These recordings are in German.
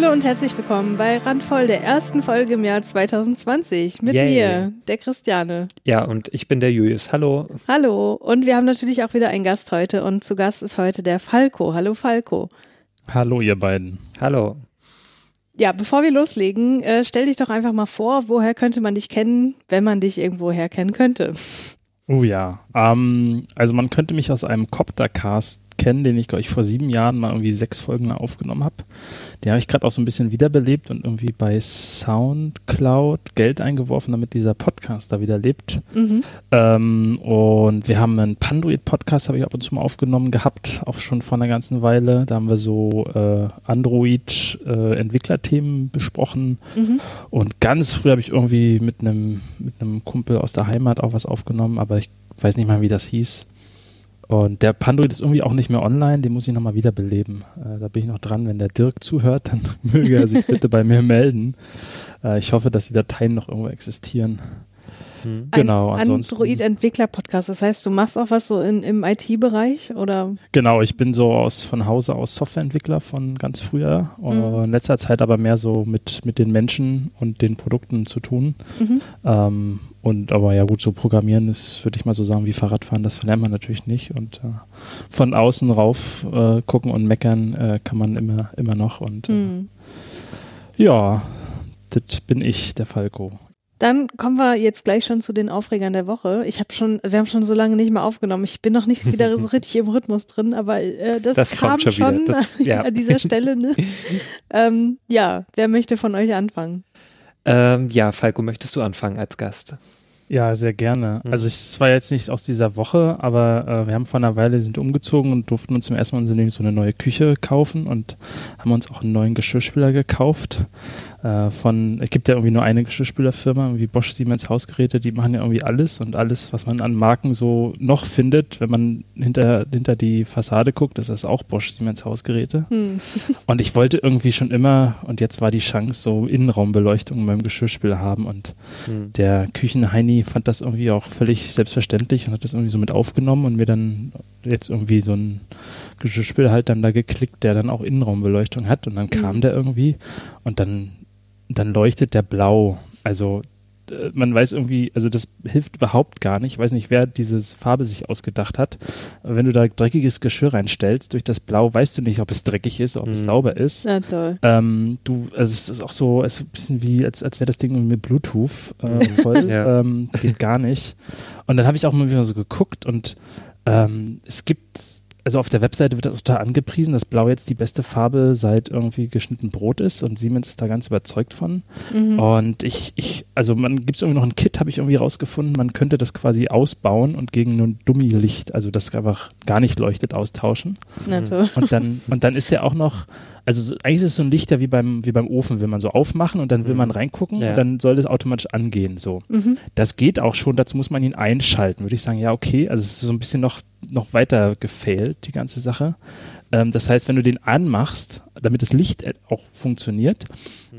Hallo und herzlich willkommen bei Randvoll, der ersten Folge im Jahr 2020 mit Yay. mir, der Christiane. Ja, und ich bin der Julius. Hallo. Hallo und wir haben natürlich auch wieder einen Gast heute und zu Gast ist heute der Falco. Hallo Falco. Hallo, ihr beiden. Hallo. Ja, bevor wir loslegen, äh, stell dich doch einfach mal vor, woher könnte man dich kennen, wenn man dich irgendwoher kennen könnte? Oh ja. Ähm, also man könnte mich aus einem Coptercast kennen, den ich, glaube ich, vor sieben Jahren mal irgendwie sechs Folgen aufgenommen habe. Den habe ich gerade auch so ein bisschen wiederbelebt und irgendwie bei Soundcloud Geld eingeworfen, damit dieser Podcast da wieder lebt. Mhm. Ähm, und wir haben einen Panduit-Podcast, habe ich ab und zu mal aufgenommen gehabt, auch schon vor einer ganzen Weile. Da haben wir so äh, Android-Entwicklerthemen besprochen. Mhm. Und ganz früh habe ich irgendwie mit einem mit einem Kumpel aus der Heimat auch was aufgenommen, aber ich weiß nicht mal, wie das hieß. Und der Panduit ist irgendwie auch nicht mehr online, den muss ich nochmal wiederbeleben. Äh, da bin ich noch dran. Wenn der Dirk zuhört, dann möge er sich bitte bei mir melden. Äh, ich hoffe, dass die Dateien noch irgendwo existieren. Hm. Genau, Ein ansonsten. Android-Entwickler-Podcast. Das heißt, du machst auch was so in, im IT-Bereich oder? Genau, ich bin so aus von Hause aus Softwareentwickler von ganz früher. Mhm. In letzter Zeit aber mehr so mit, mit den Menschen und den Produkten zu tun. Mhm. Ähm, und aber ja gut, so Programmieren ist, würde ich mal so sagen, wie Fahrradfahren, das verlernt man natürlich nicht. Und äh, von außen rauf äh, gucken und meckern äh, kann man immer, immer noch. Und äh, Mhm. ja, das bin ich, der Falco. Dann kommen wir jetzt gleich schon zu den Aufregern der Woche. Ich habe schon, wir haben schon so lange nicht mehr aufgenommen. Ich bin noch nicht wieder so richtig im Rhythmus drin, aber äh, das, Das kam kommt schon schon. Das- ja. an dieser Stelle. Ne? ähm, ja, wer möchte von euch anfangen? Ähm, ja, Falco, möchtest du anfangen als Gast? Ja, sehr gerne. Mhm. Also ich- es war jetzt nicht aus dieser Woche, aber äh, wir haben vor einer Weile sind umgezogen und durften uns zum ersten Mal so eine neue Küche kaufen und haben uns auch einen neuen Geschirrspüler gekauft. Äh, von, es gibt ja irgendwie nur eine Geschirrspülerfirma, irgendwie Bosch Siemens Hausgeräte, die machen ja irgendwie alles und alles, was man an Marken so noch findet, wenn man hinter, hinter die Fassade guckt, ist das auch Bosch Siemens Hausgeräte. Hm. Und ich wollte irgendwie schon immer, und jetzt war die Chance, so Innenraumbeleuchtung in meinem Geschirrspüler haben und Hm. der Küchenheini fand das irgendwie auch völlig selbstverständlich und hat das irgendwie so mit aufgenommen und mir dann jetzt irgendwie so ein Geschirrspüler halt dann da geklickt, der dann auch Innenraumbeleuchtung hat und dann kam Mhm. der irgendwie und dann, dann leuchtet der blau. Also äh, man weiß irgendwie, also das hilft überhaupt gar nicht. Ich weiß nicht, wer diese Farbe sich ausgedacht hat. Aber Wenn du da dreckiges Geschirr reinstellst, durch das Blau weißt du nicht, ob es dreckig ist, ob es Mhm. sauber ist. Na toll. Ähm, du, also es ist auch so, es ist ein bisschen wie, als, als wäre das Ding mit Bluetooth äh, voll. Ja. ähm, geht gar nicht. Und dann habe ich auch mal wieder so geguckt und ähm, es gibt, also auf der Webseite wird das total angepriesen, dass Blau jetzt die beste Farbe seit irgendwie geschnitten Brot ist und Siemens ist da ganz überzeugt von. Mhm. Und ich, ich, also man gibt es irgendwie noch ein Kit, habe ich irgendwie rausgefunden, man könnte das quasi ausbauen und gegen ein Dummy-Licht, also das einfach gar nicht leuchtet, austauschen. Na toll. Und dann, und dann ist der auch noch, also so, eigentlich ist es so ein Lichter wie beim, wie beim Ofen, will man so aufmachen und dann will Mhm. man reingucken Ja. und dann soll das automatisch angehen. So. Mhm. Das geht auch schon, dazu muss man ihn einschalten, würde ich sagen, ja, okay. Also es ist so ein bisschen noch, noch weiter gefailt, die ganze Sache. Ähm, das heißt, wenn du den anmachst, damit das Licht äh, auch funktioniert,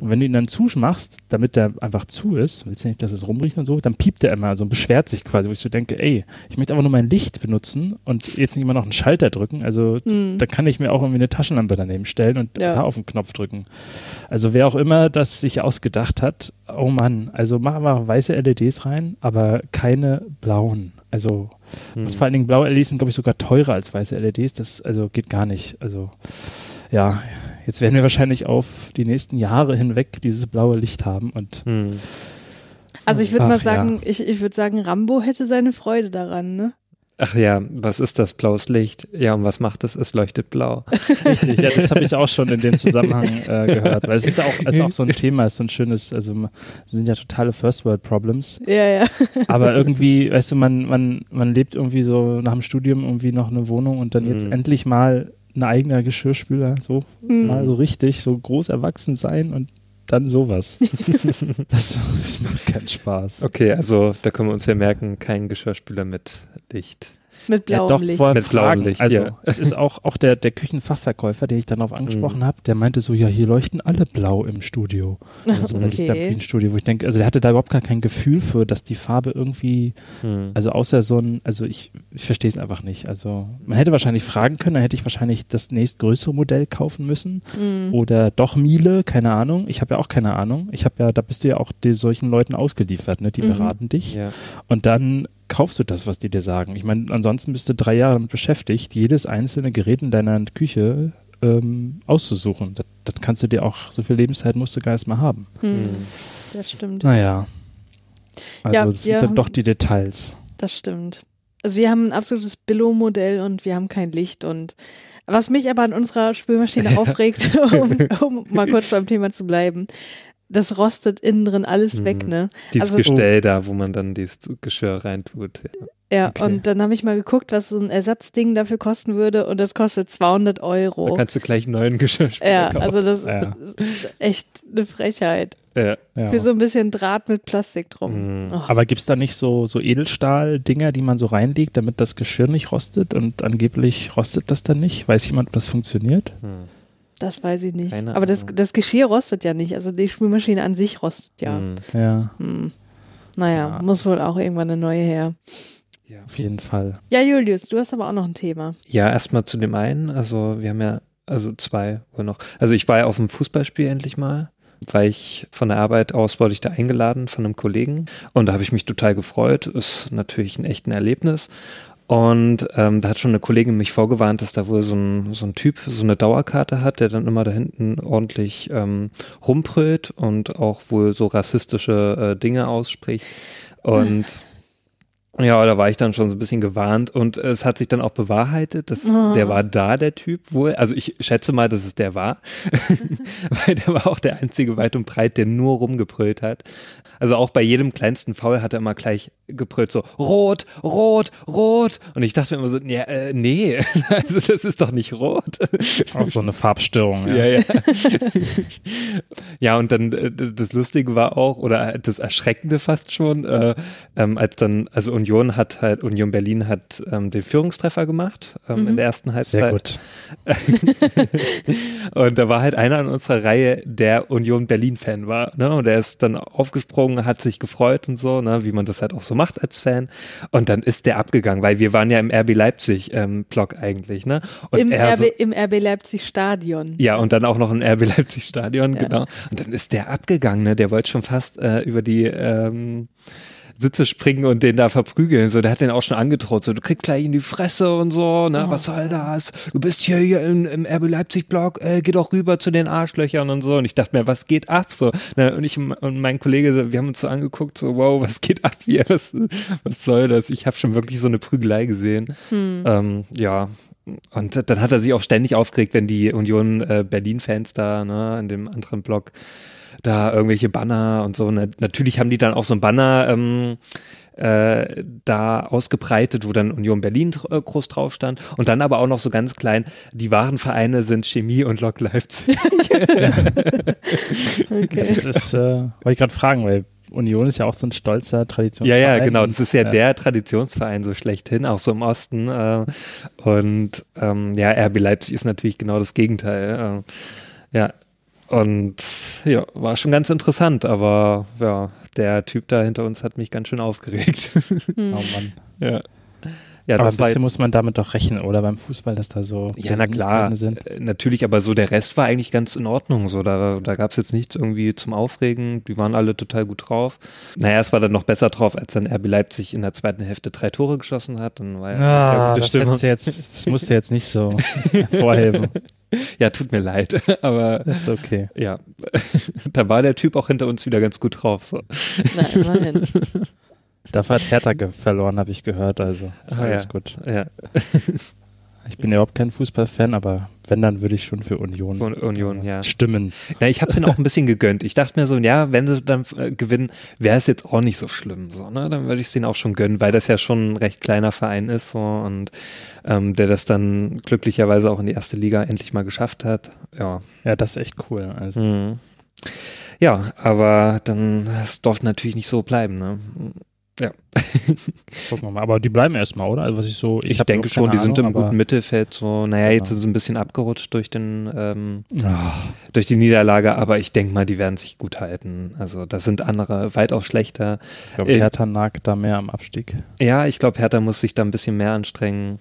und wenn du ihn dann zumachst, damit der einfach zu ist, willst du nicht, dass es rumriecht und so, dann piept der immer so und beschwert sich quasi, wo ich so denke, ey, ich möchte einfach nur mein Licht benutzen und jetzt nicht immer noch einen Schalter drücken. Also Hm. da kann ich mir auch irgendwie eine Taschenlampe daneben stellen und Ja. da auf den Knopf drücken. Also wer auch immer das sich ausgedacht hat, oh Mann, also machen wir weiße LEDs rein, aber keine blauen. Also Hm. vor allen Dingen blaue LEDs sind, glaube ich, sogar teurer als weiße LEDs. Das also geht gar nicht. Also ja, jetzt werden wir wahrscheinlich auf die nächsten Jahre hinweg dieses blaue Licht haben und Hm. Also ich würde mal ja. sagen, ich, ich würde sagen, Rambo hätte seine Freude daran, ne? Ach ja, was ist das blaues Licht? Ja, und was macht es? Es leuchtet blau. Richtig, ja, das habe ich auch schon in dem Zusammenhang äh, gehört. Weil es ist ja auch, es ist auch so ein Thema, es ist so ein schönes, also sind ja totale First World Problems. Ja, ja. Aber irgendwie, weißt du, man, man, man lebt irgendwie so nach dem Studium irgendwie noch eine Wohnung und dann jetzt Mhm. endlich mal ein eigener Geschirrspüler, so Hm. mal so richtig, so groß erwachsen sein und dann sowas. das, das macht keinen Spaß. Okay, also da können wir uns ja merken, kein Geschirrspüler mit Licht. Mit blauem ja, doch, Licht. Mit blauem. Licht, also ja. es ist auch, auch der, der Küchenfachverkäufer, den ich dann darauf angesprochen habe, der meinte so, ja, hier leuchten alle blau im Studio. Also okay. Lichter im Küchenstudio, wo ich denke, also der hatte da überhaupt gar kein Gefühl für, dass die Farbe irgendwie, Hm. also außer so ein, also ich, ich verstehe es einfach nicht. Also man hätte wahrscheinlich fragen können, dann hätte ich wahrscheinlich das nächstgrößere Modell kaufen müssen Mhm. oder doch Miele, keine Ahnung. Ich habe ja auch keine Ahnung. Ich habe ja, da bist du ja auch die, solchen Leuten ausgeliefert, ne? Die Mhm. beraten dich. Ja. Und dann kaufst du das, was die dir sagen. Ich meine, ansonsten bist du drei Jahre damit beschäftigt, jedes einzelne Gerät in deiner Küche ähm, auszusuchen. Das, das kannst du dir auch, so viel Lebenszeit musst du gar nicht mehr haben. Hm. Das stimmt. Naja. Also Ja, es sind dann haben- doch die Details. Das stimmt. Also wir haben ein absolutes Billo-Modell und wir haben kein Licht und was mich aber an unserer Spülmaschine aufregt, um, um mal kurz beim Thema zu bleiben, das rostet innen drin alles Mhm. weg, ne? Dieses Also- Gestell da, wo man dann dieses Geschirr reintut. Ja. Ja, Okay. und dann habe ich mal geguckt, was so ein Ersatzding dafür kosten würde und das kostet 200 Da Euro. kannst du gleich einen neuen Geschirrspüler Ja, kaufen. also das Ja. ist echt eine Frechheit. Ja. Für so ein bisschen Draht mit Plastik drum. Mhm. Oh. Aber gibt es da nicht so, so Edelstahl-Dinger, die man so reinlegt, damit das Geschirr nicht rostet und angeblich rostet das dann nicht? Weiß jemand, ob das funktioniert? Hm. Das weiß ich nicht. Keine Aber das, das Geschirr rostet ja nicht. Also die Spülmaschine an sich rostet ja. Hm. Ja, Hm. Naja, Ja. muss wohl auch irgendwann eine neue her. Ja. auf jeden Fall. Ja, Julius, du hast aber auch noch ein Thema. Ja, erstmal zu dem einen. Also wir haben ja, also zwei wohl noch. Also ich war ja auf dem Fußballspiel endlich mal, weil ich von der Arbeit aus wurde ich da eingeladen von einem Kollegen und da habe ich mich total gefreut. Ist natürlich ein echt ein Erlebnis. Und ähm, da hat schon eine Kollegin mich vorgewarnt, dass da wohl so ein, so ein Typ so eine Dauerkarte hat, der dann immer da hinten ordentlich ähm, rumbrüllt und auch wohl so rassistische äh, Dinge ausspricht. Und ja, da war ich dann schon so ein bisschen gewarnt und es hat sich dann auch bewahrheitet, dass Oh. der war da, der Typ wohl. Also ich schätze mal, dass es der war, weil der war auch der einzige weit und breit, der nur rumgebrüllt hat. Also auch bei jedem kleinsten Foul hat er immer gleich gebrüllt, so rot, rot, rot. Und ich dachte mir immer so, ja, äh, nee, also das ist doch nicht rot. Auch so eine Farbstörung. Ja, ja. ja, und dann äh, das Lustige war auch, oder das Erschreckende fast schon, äh, ähm, als dann, also Union hat halt, Union Berlin hat ähm, den Führungstreffer gemacht ähm, Mhm. in der ersten Sehr Halbzeit. gut. Und da war halt einer in unserer Reihe, der Union Berlin-Fan war, ne? Und der ist dann aufgesprungen, hat sich gefreut und so, ne, wie man das halt auch so macht als Fan. Und dann ist der abgegangen, weil wir waren ja im RB Leipzig ähm, Block eigentlich, ne? Und Im er RB, so, Im RB Leipzig Stadion. ja, und dann auch noch ein RB Leipzig Stadion, Ja. genau. Und dann ist der abgegangen, ne? Der wollte schon fast äh, über die ähm, Sitze springen und den da verprügeln. So, der hat den auch schon angedroht. So, du kriegst gleich in die Fresse und so, ne? Oh. Was soll das? Du bist hier, hier im, im RB Leipzig Block, äh, geh doch rüber zu den Arschlöchern und so. Und ich dachte mir, was geht ab? So, ne? Und ich und mein Kollege, wir haben uns so angeguckt, so, wow, was geht ab hier? Was, was soll das? Ich habe schon wirklich so eine Prügelei gesehen. Hm. Ähm, ja, und dann hat er sich auch ständig aufgeregt, wenn die Union äh, Berlin-Fans da, ne, in dem anderen Block, da irgendwelche Banner und so. Natürlich haben die dann auch so ein Banner ähm, äh, da ausgebreitet, wo dann Union Berlin äh, groß drauf stand. Und dann aber auch noch so ganz klein, die wahren Vereine sind Chemie und Lok Leipzig. Okay. Das ist, äh, wollte ich gerade fragen, weil Union ist ja auch so ein stolzer Ja, Traditionsverein. ja, genau. und, Das ist ja äh, der Traditionsverein so schlechthin, auch so im Osten. Äh, und ähm, ja, RB Leipzig ist natürlich genau das Gegenteil. Äh, ja. Und ja, war schon ganz interessant, aber ja, der Typ da hinter uns hat mich ganz schön aufgeregt. Hm. Oh Mann. ja. Ja, Aber ein bisschen muss man damit doch rechnen, oder beim Fußball, dass da so ja, na klar, sind. äh, natürlich, aber so der Rest war eigentlich ganz in Ordnung. So, da, da gab es jetzt nichts irgendwie zum Aufregen. Die waren alle total gut drauf. Naja, es war dann noch besser drauf, als dann RB Leipzig in der zweiten Hälfte drei Tore geschossen hat. Dann war ja, Ah, das, jetzt, das musst du jetzt nicht so hervorheben. Ja, tut mir leid, aber Das ist okay. ja, da war der Typ auch hinter uns wieder ganz gut drauf. So. Na, immerhin. Dafür hat Hertha verloren, habe ich gehört. Also ist Ah, alles ja. gut. Ja, Ich bin ja überhaupt kein Fußballfan, aber wenn, dann würde ich schon für Union Union, ja. stimmen. Na, ich habe es ihnen auch ein bisschen gegönnt. Ich dachte mir so, ja, wenn sie dann äh, gewinnen, wäre es jetzt auch nicht so schlimm. So, ne? Dann würde ich es ihnen auch schon gönnen, weil das ja schon ein recht kleiner Verein ist so, und ähm, der das dann glücklicherweise auch in die erste Liga endlich mal geschafft hat. Ja. Ja, das ist echt cool. Also, Mhm. Ja, aber dann, es durfte natürlich nicht so bleiben. Ne? Ja. Gucken wir mal. Aber die bleiben erstmal, oder? Also was ich so, ich, Ich, denke schon, die sind Ahnung, im guten Mittelfeld so, naja, Ja. jetzt sind sie ein bisschen abgerutscht durch den, ähm, Ah, durch die Niederlage, aber ich denke mal, die werden sich gut halten. Also da sind andere weitaus schlechter. ich glaube, Äh, Hertha nagt da mehr am Abstieg. Ja, ich glaube, Hertha muss sich da ein bisschen mehr anstrengen.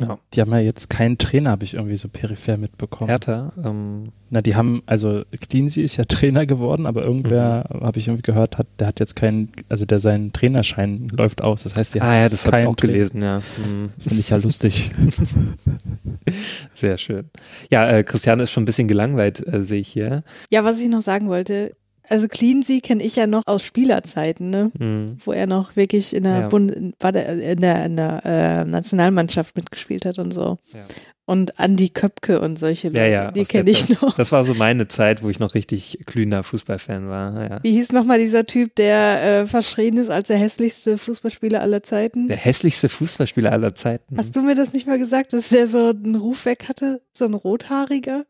Ja, Die haben ja jetzt keinen Trainer, habe ich irgendwie so peripher mitbekommen. Hertha, ähm, Na, die haben, also Cleansey ist ja Trainer geworden, aber irgendwer, Mhm. habe ich irgendwie gehört, hat, der hat jetzt keinen, also der sein Trainerschein läuft aus. Das heißt, die ah haben ja, das habe ich auch Trainer. gelesen, ja. Hm, Finde ich ja lustig. sehr schön. Ja, äh, Christiane ist schon ein bisschen gelangweilt, äh, sehe ich hier. Ja, was ich noch sagen wollte, also Cleansey kenne ich ja noch aus Spielerzeiten, ne? Hm. Wo er noch wirklich in der, Ja. Bund, in der, in der äh, Nationalmannschaft mitgespielt hat und so. Ja. Und Andi Köpke und solche Leute, Ja, ja, die kenne ich Zeit. noch. Das war so meine Zeit, wo ich noch richtig glühender Fußballfan war. Ja. Wie hieß nochmal dieser Typ, der äh, verschrien ist als der hässlichste Fußballspieler aller Zeiten? Der hässlichste Fußballspieler aller Zeiten. Hast du mir das nicht mal gesagt, dass der so einen Ruf weg hatte? So ein rothaariger?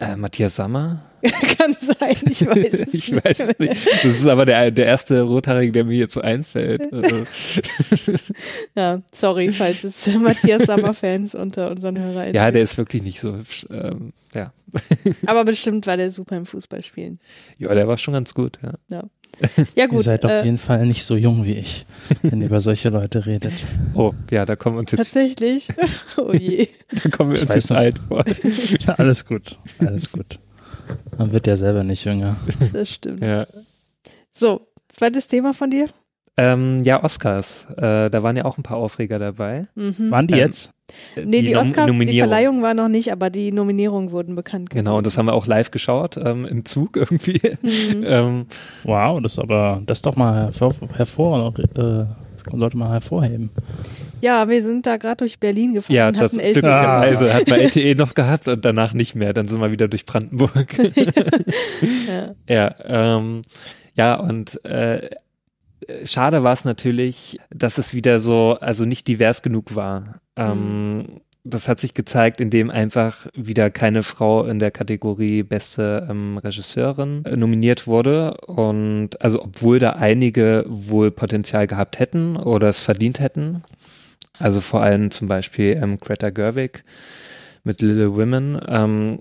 Äh, Matthias Sammer? Kann sein, ich weiß es ich weiß es nicht. Das ist aber der, der erste Rothaarige, der mir jetzt so einfällt. Also, Ja, sorry, falls es Matthias Sammer-Fans unter unseren Hörern ja, der ist wirklich nicht so hübsch. Ähm, ja. Aber bestimmt war der super im Fußballspielen. ja, der war schon ganz gut. Ja. Ja gut, ihr seid auf äh, jeden Fall nicht so jung wie ich, wenn ihr über solche Leute redet. Oh, ja, da kommen wir uns jetzt, tatsächlich. oh je. da kommen wir uns jetzt alt vor. alles gut, alles gut. Man wird ja selber nicht jünger. Das stimmt. Ja. So, zweites Thema von dir. Ähm, ja, Oscars. Äh, da waren ja auch ein paar Aufreger dabei. Mhm. Waren die Ähm, jetzt? Nee, die, Nom- Oscars, die Nominierung. Verleihung war noch nicht, aber die Nominierungen wurden bekannt. Genau, und das haben wir auch live geschaut, ähm, im Zug irgendwie. Mhm. ähm, Wow, das ist aber, das ist doch mal hervor, hervor äh, das sollte man hervorheben. Ja, wir sind da gerade durch Berlin gefahren ja, das glücklicherweise hat man LTE noch gehabt und danach nicht mehr. Dann sind wir wieder durch Brandenburg. Ja. Ja, ähm, ja, und äh, schade war es natürlich, dass es wieder so, also nicht divers genug war. Ähm, Das hat sich gezeigt, indem einfach wieder keine Frau in der Kategorie beste ähm, Regisseurin äh, nominiert wurde. Und also obwohl da einige wohl Potenzial gehabt hätten oder es verdient hätten. Also vor allem zum Beispiel ähm, Greta Gerwig mit Little Women. Ähm,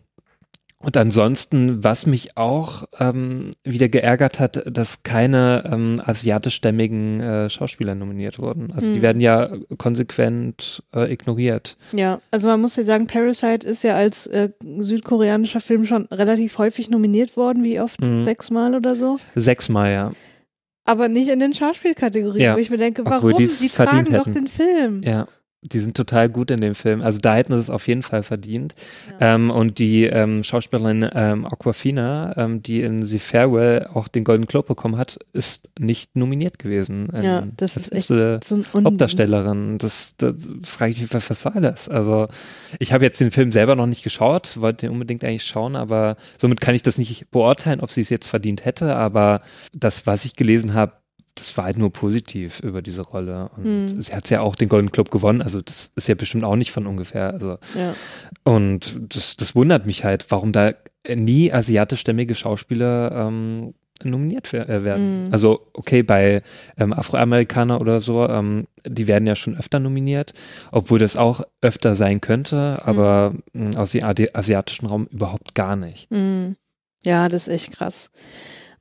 und ansonsten, was mich auch ähm, wieder geärgert hat, dass keine ähm, asiatischstämmigen äh, Schauspieler nominiert wurden. Also die Hm. werden ja konsequent äh, ignoriert. ja, also man muss ja sagen, Parasite ist ja als äh, südkoreanischer Film schon relativ häufig nominiert worden, wie oft? Mhm. Sechsmal oder so. Sechsmal, ja. Aber nicht in den Schauspielkategorien, Ja, wo ich mir denke, warum? die Die verdient tragen doch hätten. den Film. Ja. Die sind total gut in dem Film. Also da hätten sie es auf jeden Fall verdient. Ja. Ähm, und die ähm, Schauspielerin ähm, Aquafina, ähm, die in The Farewell auch den Golden Globe bekommen hat, ist nicht nominiert gewesen. in- Ja, das ist echt So. Hauptdarstellerin. Das, das frage ich mich, was was soll das? Also ich habe jetzt den Film selber noch nicht geschaut, wollte den unbedingt eigentlich schauen, aber somit kann ich das nicht beurteilen, ob sie es jetzt verdient hätte. Aber das, was ich gelesen habe, das war halt nur positiv über diese Rolle. Und Hm. sie hat ja auch den Golden Globe gewonnen, also das ist ja bestimmt auch nicht von ungefähr. Also Ja. und das, das wundert mich halt, warum da nie asiatischstämmige Schauspieler ähm, nominiert äh, werden. Mhm. Also okay, bei ähm, Afroamerikaner oder so, ähm, die werden ja schon öfter nominiert, obwohl das auch öfter sein könnte, aber mh, aus dem asiatischen Raum überhaupt gar nicht. Mhm. Ja, das ist echt krass.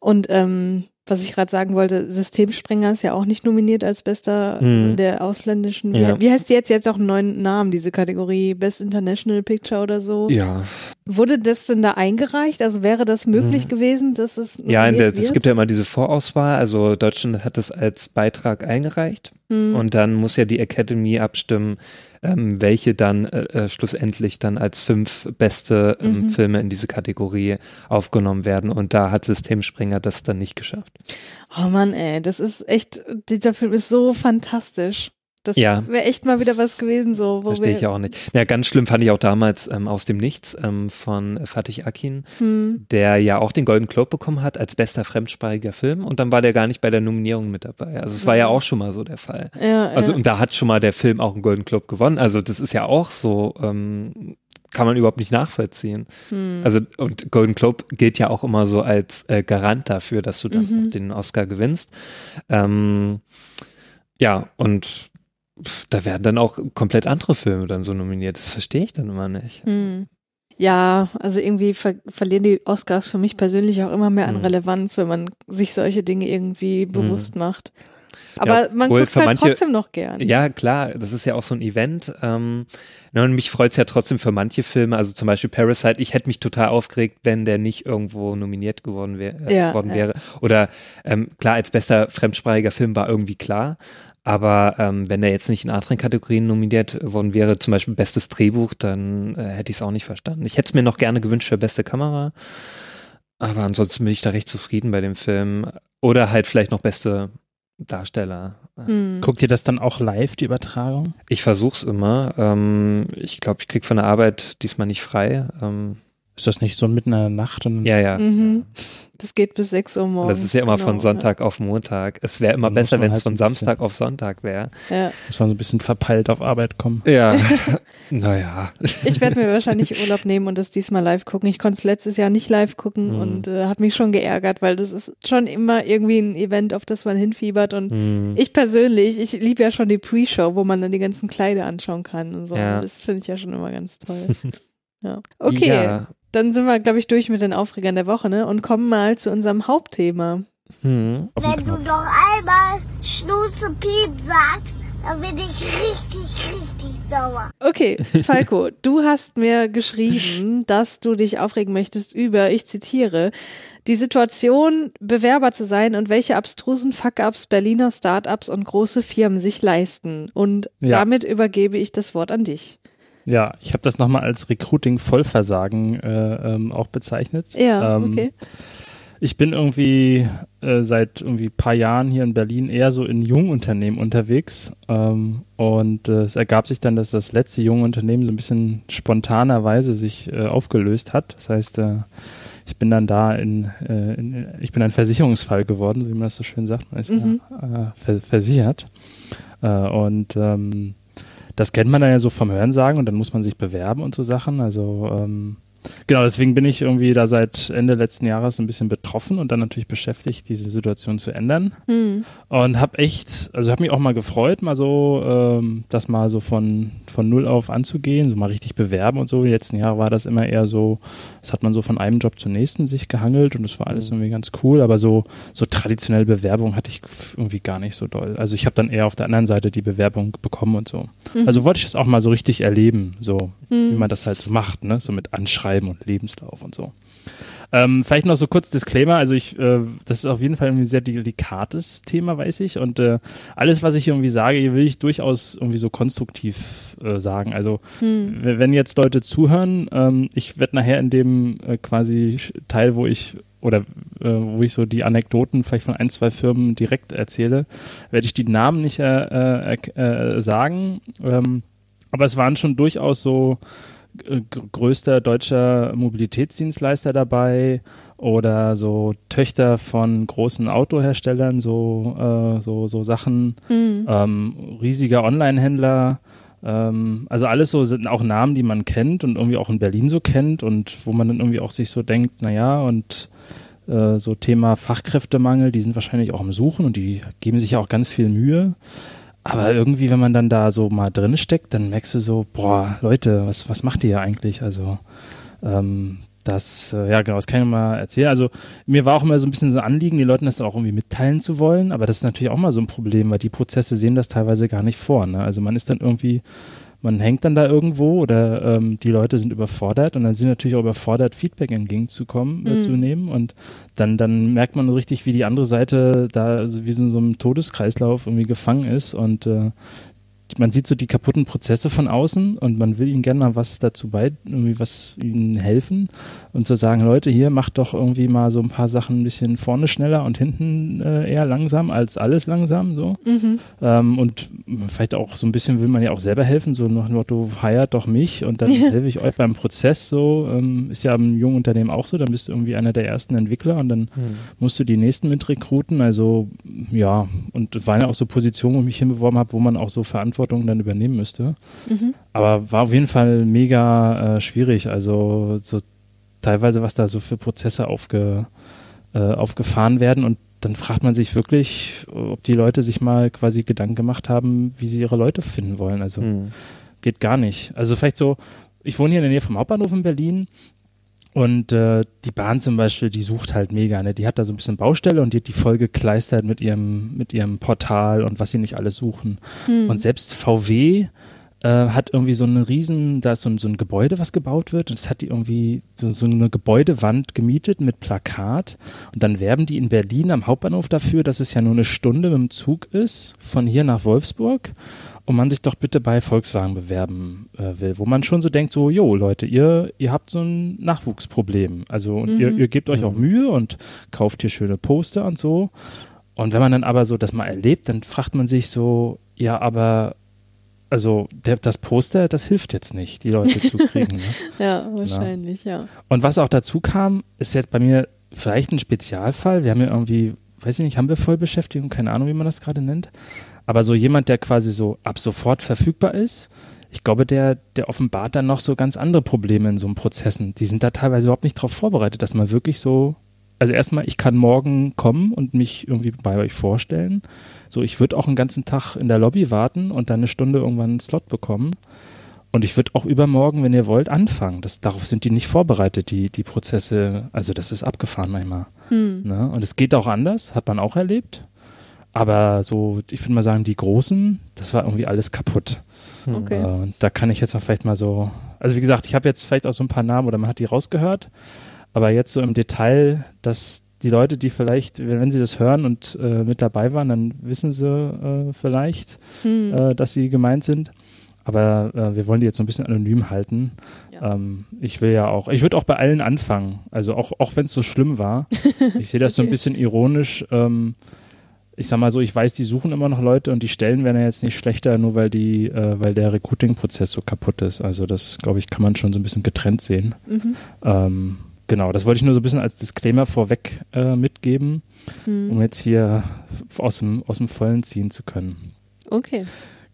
Und ähm, was ich gerade sagen wollte, Systemsprenger ist ja auch nicht nominiert als bester Mhm. der ausländischen. Wie, Ja. wie heißt die jetzt? Jetzt auch einen neuen Namen, diese Kategorie Best International Picture oder so. Ja, Wurde das denn da eingereicht? Also wäre das möglich Mhm. gewesen, dass es ja der, es gibt ja immer diese Vorauswahl, also Deutschland hat das als Beitrag eingereicht. Mhm. Und dann muss ja die Academy abstimmen, ähm, welche dann äh, äh, schlussendlich dann als fünf beste ähm, Mhm. Filme in diese Kategorie aufgenommen werden. Und da hat Systemspringer das dann nicht geschafft. Oh Mann, ey, das ist echt, dieser Film ist so fantastisch. Das Ja. wäre echt mal wieder was gewesen, so, wo Verstehe ich auch nicht. Ja, ganz schlimm fand ich auch damals ähm, aus dem Nichts ähm, von Fatih Akin, Hm, der ja auch den Golden Globe bekommen hat als bester fremdsprachiger Film. Und dann war der gar nicht bei der Nominierung mit dabei. Also es war ja auch schon mal so der Fall. ja, Also ja. und da hat schon mal der Film auch einen Golden Globe gewonnen. Also das ist ja auch so, ähm, kann man überhaupt nicht nachvollziehen. Hm. Also und Golden Globe gilt ja auch immer so als äh, Garant dafür, dass du dann Mhm. auch den Oscar gewinnst. Ähm, ja, und pf, da werden dann auch komplett andere Filme dann so nominiert. Das verstehe ich dann immer nicht. Hm. Ja, also irgendwie ver verlieren die Oscars für mich persönlich auch immer mehr an Hm. Relevanz, wenn man sich solche Dinge irgendwie bewusst macht. Aber. Ja, man guckt halt manche- trotzdem noch gern. Ja, klar, das ist ja auch so ein Event. Ähm, na, und mich freut es ja trotzdem für manche Filme, also zum Beispiel Parasite, ich hätte mich total aufgeregt, wenn der nicht irgendwo nominiert geworden, wär, äh, Ja, worden ja. wäre. Oder ähm, klar, als bester fremdsprachiger Film war irgendwie klar. Aber ähm, wenn der jetzt nicht in anderen Kategorien nominiert worden wäre, zum Beispiel bestes Drehbuch, dann äh, hätte ich es auch nicht verstanden. Ich hätte es mir noch gerne gewünscht für beste Kamera. Aber ansonsten bin ich da recht zufrieden bei dem Film. Oder halt vielleicht noch beste Darsteller. Hm. Guckt ihr das dann auch live, die Übertragung? Ich versuch's immer. Ähm, ich glaube, ich krieg von der Arbeit diesmal nicht frei. Ähm, Ist das nicht so mitten in der Nacht? Und ja, ja. Mhm. Das geht bis 6 Uhr morgens. Das ist ja immer von genau, Sonntag auf Montag. Es wäre immer Dann besser, wenn es halt so von ein bisschen- Samstag auf Sonntag wäre. Ja. Ja. muss man so ein bisschen verpeilt auf Arbeit kommen. Ja. naja. Ich werde mir wahrscheinlich Urlaub nehmen und das diesmal live gucken. Ich konnte es letztes Jahr nicht live gucken Mhm. und äh, habe mich schon geärgert, weil das ist schon immer irgendwie ein Event, auf das man hinfiebert. Und Hm. ich persönlich, ich liebe ja schon die Pre-Show, wo man dann die ganzen Kleider anschauen kann und so. Ja. Das finde ich ja schon immer ganz toll. ja. Okay, Ja. Dann sind wir, glaube ich, durch mit den Aufregern der Woche ne? und kommen mal zu unserem Hauptthema. Hm. Wenn du noch einmal Schnuze Piep sagst, dann bin ich richtig, richtig sauer. Okay, Falco, du hast mir geschrieben, dass du dich aufregen möchtest über, ich zitiere, die Situation, Bewerber zu sein und welche abstrusen Fuck-ups Berliner Startups und große Firmen sich leisten. Und Ja. damit übergebe ich das Wort an dich. Ja, ich habe das nochmal als Recruiting-Vollversagen äh, ähm, auch bezeichnet. Ja, Ähm, okay. Ich bin irgendwie äh, seit irgendwie paar Jahren hier in Berlin eher so in Jungunternehmen unterwegs ähm, und äh, es ergab sich dann, dass das letzte junge Unternehmen so ein bisschen spontanerweise sich äh, aufgelöst hat. Das heißt, äh, ich bin dann da in, äh, in, ich bin ein Versicherungsfall geworden, so wie man das so schön sagt. Man ist Mhm. ja, ver versichert und ähm, das kennt man dann ja so vom Hörensagen und dann muss man sich bewerben und so Sachen. Also ähm, Genau, deswegen bin ich irgendwie da seit Ende letzten Jahres ein bisschen betroffen und dann natürlich beschäftigt, diese Situation zu ändern. Hm. Und habe echt, also habe mich auch mal gefreut, mal so, ähm, das mal so von, von null auf anzugehen, so mal richtig bewerben und so. Die letzten Jahre war das immer eher so, das hat man so von einem Job zum nächsten sich gehangelt und das war alles irgendwie ganz cool, aber so, so traditionelle Bewerbung hatte ich irgendwie gar nicht so doll. Also ich habe dann eher auf der anderen Seite die Bewerbung bekommen und so. Mhm. Also wollte ich das auch mal so richtig erleben, so Hm. wie man das halt so macht, ne? So mit Anschreiben und Lebenslauf und so. Ähm, vielleicht noch so kurz Disclaimer, also ich, äh, das ist auf jeden Fall ein sehr delikates Thema, weiß ich. Und äh, alles, was ich irgendwie sage, will ich durchaus irgendwie so konstruktiv äh, sagen. Also Hm. wenn jetzt Leute zuhören, ähm, ich werde nachher in dem äh, quasi Teil, wo ich oder äh, wo ich so die Anekdoten vielleicht von ein, zwei Firmen direkt erzähle, werde ich die Namen nicht äh, sagen. Ähm, aber es waren schon durchaus so größter deutscher Mobilitätsdienstleister dabei oder so Töchter von großen Autoherstellern, so, äh, so, so Sachen, Hm. ähm, riesiger Online-Händler. Ähm, also alles so sind auch Namen, die man kennt und irgendwie auch in Berlin so kennt und wo man dann irgendwie auch sich so denkt, naja, und äh, so Thema Fachkräftemangel, die sind wahrscheinlich auch am Suchen und die geben sich ja auch ganz viel Mühe. Aber irgendwie, wenn man dann da so mal drin steckt, dann merkst du so, boah, Leute, was, was macht ihr hier eigentlich? Also, ähm, das, äh, ja genau, das kann ich mal erzählen. Also mir war auch immer so ein bisschen so ein Anliegen, den Leuten das dann auch irgendwie mitteilen zu wollen, aber das ist natürlich auch mal so ein Problem, weil die Prozesse sehen das teilweise gar nicht vor. Ne? Also man ist dann irgendwie, man hängt dann da irgendwo oder ähm, die Leute sind überfordert und dann sind natürlich auch überfordert, Feedback entgegenzukommen, äh, Mhm. zu nehmen und dann, dann merkt man so richtig, wie die andere Seite da so wie so in so einem Todeskreislauf irgendwie gefangen ist und äh, man sieht so die kaputten Prozesse von außen und man will ihnen gerne mal was dazu bei, irgendwie was ihnen helfen und zu sagen, Leute, hier macht doch irgendwie mal so ein paar Sachen ein bisschen vorne schneller und hinten äh, eher langsam als alles langsam so. Mhm. Ähm, und vielleicht auch so ein bisschen will man ja auch selber helfen, so nach dem Motto, heiert doch mich und dann Ja. helfe ich euch beim Prozess so. Ähm, ist ja im jungen Unternehmen auch so, dann bist du irgendwie einer der ersten Entwickler und dann Hm. musst du die nächsten mit rekruten. Also ja, und das waren ja auch so Positionen, wo ich mich hinbeworben habe, wo man auch so verantwortlich Verantwortung dann übernehmen müsste. Mhm. Aber war auf jeden Fall mega äh, schwierig. Also so teilweise, was da so für Prozesse aufge, äh, aufgefahren werden und dann fragt man sich wirklich, ob die Leute sich mal quasi Gedanken gemacht haben, wie sie ihre Leute finden wollen. Also mhm. geht gar nicht. Also vielleicht so, ich wohne hier in der Nähe vom Hauptbahnhof in Berlin und äh, die Bahn zum Beispiel, die sucht halt mega, ne? Die hat da so ein bisschen Baustelle und die hat die voll gekleistert mit ihrem, mit ihrem Portal und was sie nicht alles suchen. Hm. Und selbst VW äh, hat irgendwie so einen riesen, da ist so ein, so ein Gebäude, was gebaut wird. Und das hat die irgendwie so, so eine Gebäudewand gemietet mit Plakat. Und dann werben die in Berlin am Hauptbahnhof dafür, dass es ja nur eine Stunde mit dem Zug ist, von hier nach Wolfsburg und man sich doch bitte bei Volkswagen bewerben äh, will, wo man schon so denkt, so, jo, Leute, ihr, ihr habt so ein Nachwuchsproblem. Also und mhm. ihr, ihr gebt euch auch mhm. Mühe und kauft hier schöne Poster und so. Und wenn man dann aber so das mal erlebt, dann fragt man sich so, ja, aber also der, das Poster, das hilft jetzt nicht, die Leute zu kriegen. Ne? ja, wahrscheinlich, ja. ja. Und was auch dazu kam, ist jetzt bei mir vielleicht ein Spezialfall. Wir haben ja irgendwie, weiß ich nicht, haben wir Vollbeschäftigung, keine Ahnung, wie man das gerade nennt. Aber so jemand, der quasi so ab sofort verfügbar ist, ich glaube, der, der offenbart dann noch so ganz andere Probleme in so einem Prozessen. Die sind da teilweise überhaupt nicht darauf vorbereitet, dass man wirklich so, also erstmal, ich kann morgen kommen und mich irgendwie bei euch vorstellen. So, ich würde auch einen ganzen Tag in der Lobby warten und dann eine Stunde irgendwann einen Slot bekommen. Und ich würde auch übermorgen, wenn ihr wollt, anfangen. Das, darauf sind die nicht vorbereitet, die, die Prozesse. Also das ist abgefahren manchmal. Hm. Ne? Und es geht auch anders, hat man auch erlebt. Aber so, ich würde mal sagen, die Großen, das war irgendwie alles kaputt. Hm. Okay. Äh, da kann ich jetzt mal vielleicht mal so, also wie gesagt, ich habe jetzt vielleicht auch so ein paar Namen oder man hat die rausgehört, aber jetzt so im Detail, dass die Leute, die vielleicht, wenn sie das hören und äh, mit dabei waren, dann wissen sie äh, vielleicht, hm. Äh, dass sie gemeint sind. Aber äh, wir wollen die jetzt so ein bisschen anonym halten. Ja. Ähm, ich will ja auch, ich würde auch bei allen anfangen. Also auch, auch wenn es so schlimm war. Ich sehe das okay. so ein bisschen ironisch. Ähm, ich sag mal so, ich weiß, die suchen immer noch Leute und die Stellen werden ja jetzt nicht schlechter, nur weil die, äh, weil der Recruiting-Prozess so kaputt ist. Also das, glaube ich, kann man schon so ein bisschen getrennt sehen. Mhm. Ähm, genau, das wollte ich nur so ein bisschen als Disclaimer vorweg äh, mitgeben, mhm. um jetzt hier aus dem, aus dem Vollen ziehen zu können. Okay.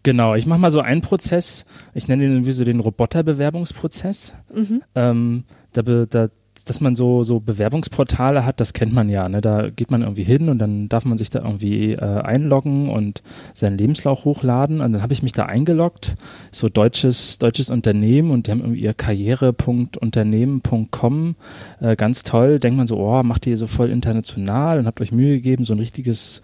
Genau, ich mache mal so einen Prozess, ich nenne den wie so den Roboterbewerbungsprozess. Mhm. Ähm, da, da dass man so, so Bewerbungsportale hat, das kennt man ja. Ne? Da geht man irgendwie hin und dann darf man sich da irgendwie äh, einloggen und seinen Lebenslauf hochladen. Und dann habe ich mich da eingeloggt, so deutsches, deutsches Unternehmen und die haben irgendwie ihr karriere.unternehmen.com. Äh, ganz toll. Denkt man so, oh, macht ihr so voll international und habt euch Mühe gegeben, so ein richtiges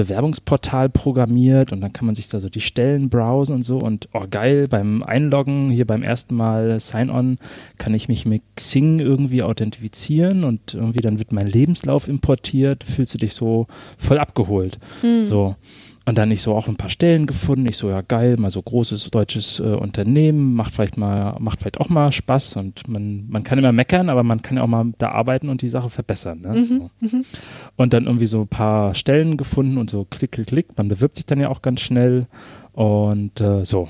Bewerbungsportal programmiert und dann kann man sich da so die Stellen browsen und so und oh geil, beim Einloggen, hier beim ersten Mal Sign-On, kann ich mich mit Xing irgendwie authentifizieren und irgendwie dann wird mein Lebenslauf importiert, fühlst du dich so voll abgeholt. Hm. So. Und dann ich so auch ein paar Stellen gefunden. Ich so, ja geil, mal so großes deutsches äh, Unternehmen, macht vielleicht mal, macht vielleicht auch mal Spaß und man, man kann immer meckern, aber man kann ja auch mal da arbeiten und die Sache verbessern. Ne? Mhm, so. mhm. Und dann irgendwie so ein paar Stellen gefunden und so klick, klick, klick. Man bewirbt sich dann ja auch ganz schnell und äh, so.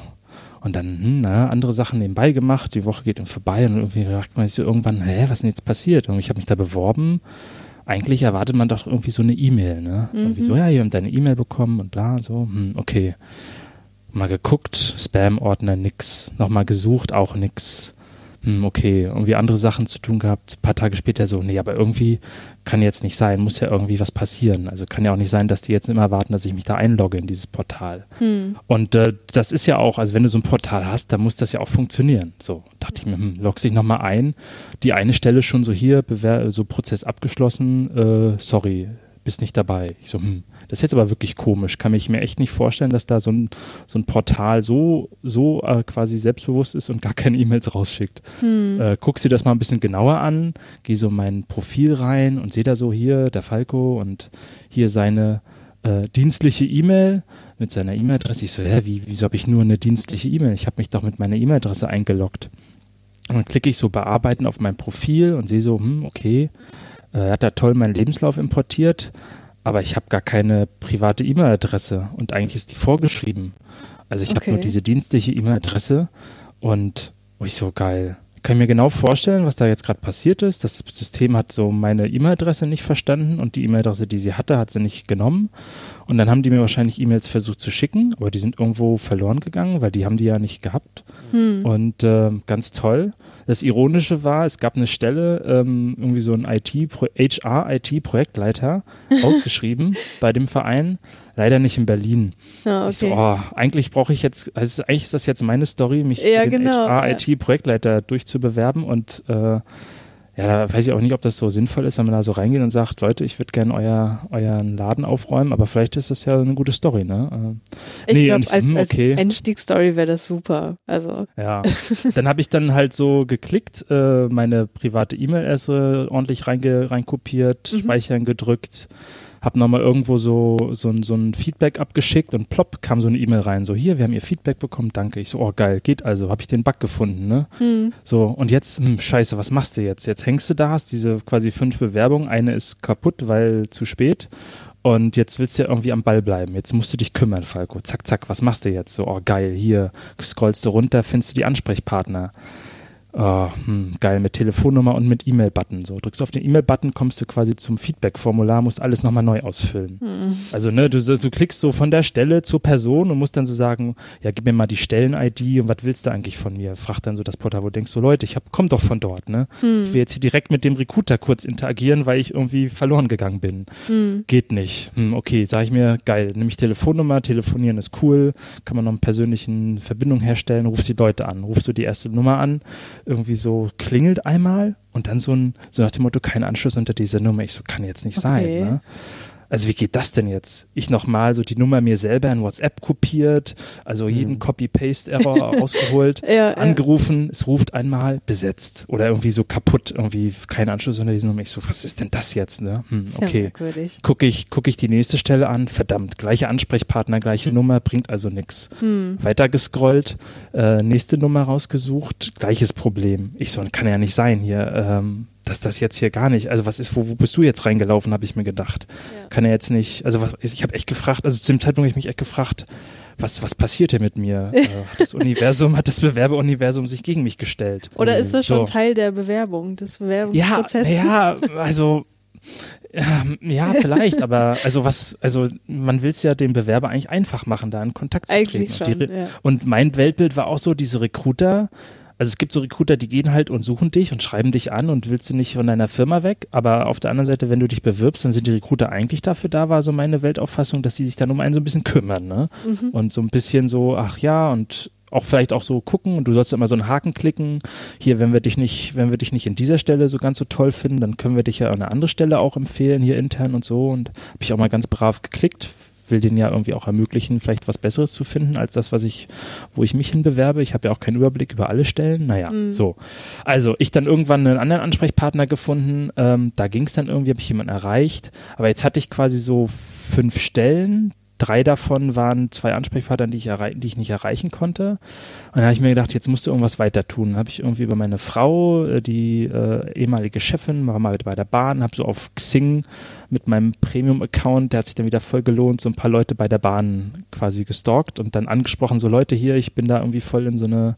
Und dann, hm, na, andere Sachen nebenbei gemacht, die Woche geht dann vorbei und irgendwie fragt man sich so irgendwann, hä, was ist denn jetzt passiert? Und ich habe mich da beworben eigentlich erwartet man doch irgendwie so eine E-Mail, ne? Mhm. Irgendwie so, ja, ihr habt deine E-Mail bekommen und bla, so, hm, okay. Mal geguckt, Spam-Ordner nix, nochmal gesucht, auch nix hm, okay, irgendwie andere Sachen zu tun gehabt. Ein paar Tage später so, nee, aber irgendwie kann jetzt nicht sein, muss ja irgendwie was passieren. Also kann ja auch nicht sein, dass die jetzt immer warten, dass ich mich da einlogge in dieses Portal. Hm. Und äh, das ist ja auch, also wenn du so ein Portal hast, dann muss das ja auch funktionieren. So, dachte ich mir, hm, logst dich nochmal ein. Die eine Stelle schon so hier, so Prozess abgeschlossen, äh, sorry, bist nicht dabei. Ich so, hm, das ist jetzt aber wirklich komisch. Kann mich mir echt nicht vorstellen, dass da so ein, so ein Portal so, so äh, quasi selbstbewusst ist und gar keine E-Mails rausschickt. Hm. Äh, guck sie das mal ein bisschen genauer an, geh so mein Profil rein und sehe da so hier der Falco und hier seine äh, dienstliche E-Mail mit seiner E-Mail-Adresse. Ich so, hä, wie, wieso habe ich nur eine dienstliche E-Mail? Ich habe mich doch mit meiner E-Mail-Adresse eingeloggt. Und dann klicke ich so bearbeiten auf mein Profil und sehe so, hm, okay, äh, er hat da toll meinen Lebenslauf importiert, aber ich habe gar keine private E-Mail-Adresse und eigentlich ist die vorgeschrieben. Also ich okay. habe nur diese dienstliche E-Mail-Adresse und oh, ich so geil. kann mir genau vorstellen, was da jetzt gerade passiert ist. Das System hat so meine E-Mail-Adresse nicht verstanden und die E-Mail-Adresse, die sie hatte, hat sie nicht genommen. Und dann haben die mir wahrscheinlich E-Mails versucht zu schicken, aber die sind irgendwo verloren gegangen, weil die haben die ja nicht gehabt. Hm. Und äh, ganz toll. Das Ironische war, es gab eine Stelle, ähm, irgendwie so ein IT, HR-IT-Projektleiter ausgeschrieben bei dem Verein. Leider nicht in Berlin. Ah, Ich so, okay. oh, eigentlich brauche ich jetzt, also eigentlich ist das jetzt meine Story, mich Ja, den genau, ja. HR-IT-Projektleiter durchzubewerben und äh, ja, da weiß ich auch nicht, ob das so sinnvoll ist, wenn man da so reingeht und sagt, Leute, ich würde gerne euer, euren Laden aufräumen, aber vielleicht ist das ja eine gute Story, ne? ich nee, glaube, als, hm, als okay. Einstiegsstory wäre das super. Also, Äh, ja. Dann habe ich dann halt so geklickt, äh, meine private E-Mail-Adresse ordentlich reinge reinkopiert, Mhm. speichern gedrückt, habe nochmal irgendwo so, so, ein- so ein Feedback abgeschickt und plopp kam so eine E-Mail rein. So, hier, wir haben ihr Feedback bekommen, danke. Ich so, oh geil, geht also, habe ich den Bug gefunden, ne? hm, So, und jetzt, hm, scheiße, was machst du jetzt? Jetzt hängst du da, hast diese quasi fünf Bewerbungen, eine ist kaputt, weil zu spät. Und jetzt willst du ja irgendwie am Ball bleiben. Jetzt musst du dich kümmern, Falco. Zack, zack, was machst du jetzt? So, oh geil, hier scrollst du runter, findest du die Ansprechpartner. Oh, hm, geil, mit Telefonnummer und mit E-Mail-Button. So, drückst auf den E-Mail-Button, kommst du quasi zum Feedback-Formular, musst alles nochmal neu ausfüllen. hm. Also, ne, du, du klickst so von der Stelle zur Person und musst dann so sagen, ja, gib mir mal die Stellen-ID und was willst du eigentlich von mir? Fragt dann so das Portal, wo du denkst, so Leute, ich hab, komm doch von dort, ne? Hm. Ich will jetzt hier direkt mit dem Recruiter kurz interagieren, weil ich irgendwie verloren gegangen bin. Hm. Geht nicht. Hm, okay, sag ich mir, geil, nimm ich Telefonnummer, telefonieren ist cool, kann man noch eine persönlichen Verbindung herstellen, rufst die Leute an, rufst du die erste Nummer an, irgendwie so klingelt einmal und dann so ein, so nach dem Motto, kein Anschluss unter dieser Nummer. Ich so, kann jetzt nicht sein, Okay. ne? Also wie geht das denn jetzt? Ich nochmal so die Nummer mir selber in WhatsApp kopiert, also jeden Mhm. Copy-Paste-Error rausgeholt, Ja, ja. angerufen, es ruft einmal, besetzt oder irgendwie so kaputt, irgendwie kein Anschluss unter dieser Nummer. Ich so, was ist denn das jetzt? Ne? Hm, okay, merkwürdig. gucke ich, guck ich die nächste Stelle an, verdammt, gleiche Ansprechpartner, gleiche Nummer, bringt also nichts. Hm. Weiter gescrollt, äh, nächste Nummer rausgesucht, gleiches Problem. Ich so, kann ja nicht sein hier, ähm, dass das jetzt hier gar nicht, also was ist, wo, wo bist du jetzt reingelaufen, habe ich mir gedacht. Ja. Kann er jetzt nicht, also was, ich habe echt gefragt, also zu dem Zeitpunkt habe ich mich echt gefragt, was, was passiert hier mit mir? äh, hat das Universum, hat das Bewerberuniversum sich gegen mich gestellt? Oder ist das So. schon Teil der Bewerbung, des Ja, Bewerbungsprozesses? ja, also ähm, ja, vielleicht, aber also was, also man will es ja dem Bewerber eigentlich einfach machen, da in Kontakt zu Eigentlich treten. Und, die schon, ja. und mein Weltbild war auch so, diese Recruiter, also es gibt so Recruiter, die gehen halt und suchen dich und schreiben dich an und willst du nicht von deiner Firma weg, aber auf der anderen Seite, wenn du dich bewirbst, dann sind die Recruiter eigentlich dafür da, war so meine Weltauffassung, dass sie sich dann um einen so ein bisschen kümmern, ne? Mhm. Und so ein bisschen so, ach ja, und auch vielleicht auch so gucken und du sollst immer so einen Haken klicken. Hier, wenn wir dich nicht, wenn wir dich nicht in dieser Stelle so ganz so toll finden, dann können wir dich ja an eine andere Stelle auch empfehlen, hier intern und so. Und habe ich auch mal ganz brav geklickt. Will denen ja irgendwie auch ermöglichen, vielleicht was Besseres zu finden, als das, was ich, wo ich mich hinbewerbe. Ich habe ja auch keinen Überblick über alle Stellen. Naja, Mhm. so. Also, ich dann irgendwann einen anderen Ansprechpartner gefunden. Ähm, da ging es dann irgendwie, habe ich jemanden erreicht. Aber jetzt hatte ich quasi so fünf Stellen. Drei davon waren zwei Ansprechpartner, die ich, die ich nicht erreichen konnte. Und dann habe ich mir gedacht, jetzt musst du irgendwas weiter tun. Habe ich irgendwie über meine Frau, äh, die äh, ehemalige Chefin, war mal bei der Bahn, habe so auf Xing mit meinem Premium-Account, der hat sich dann wieder voll gelohnt, so ein paar Leute bei der Bahn quasi gestalkt und dann angesprochen, so Leute hier, ich bin da irgendwie voll in so eine,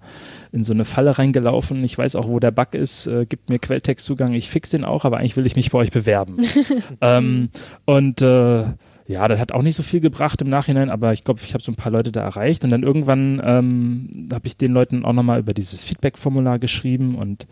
in so eine Falle reingelaufen. Ich weiß auch, wo der Bug ist, äh, gibt mir Quelltextzugang, ich fix den auch, aber eigentlich will ich mich bei euch bewerben. ähm, und äh, ja, das hat auch nicht so viel gebracht im Nachhinein, aber ich glaube, ich habe so ein paar Leute da erreicht. Und dann irgendwann ähm, habe ich den Leuten auch nochmal über dieses Feedback-Formular geschrieben und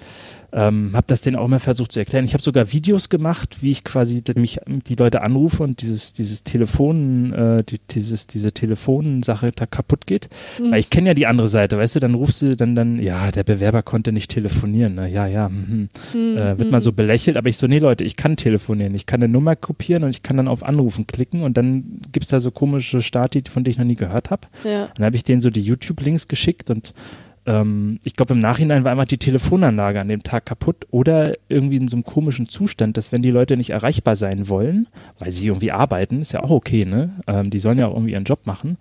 ähm, habe das denen auch mal versucht zu erklären. Ich habe sogar Videos gemacht, wie ich quasi mich die Leute anrufe und dieses dieses Telefon, äh, die, dieses diese Telefonsache da kaputt geht. Mhm. Weil ich kenne ja die andere Seite, weißt du, dann rufst du dann dann ja, der Bewerber konnte nicht telefonieren. Ne? Ja, ja, mhm Hm, äh, wird mal so belächelt, aber ich so, nee Leute, ich kann telefonieren, ich kann eine Nummer kopieren und ich kann dann auf Anrufen klicken und dann gibt's da so komische Stati, von denen ich noch nie gehört habe. Ja. Dann habe ich denen so die YouTube-Links geschickt und ähm, ich glaube, im Nachhinein war einfach die Telefonanlage an dem Tag kaputt oder irgendwie in so einem komischen Zustand, dass wenn die Leute nicht erreichbar sein wollen, weil sie irgendwie arbeiten, ist ja auch okay, ne? Ähm, die sollen ja auch irgendwie ihren Job machen.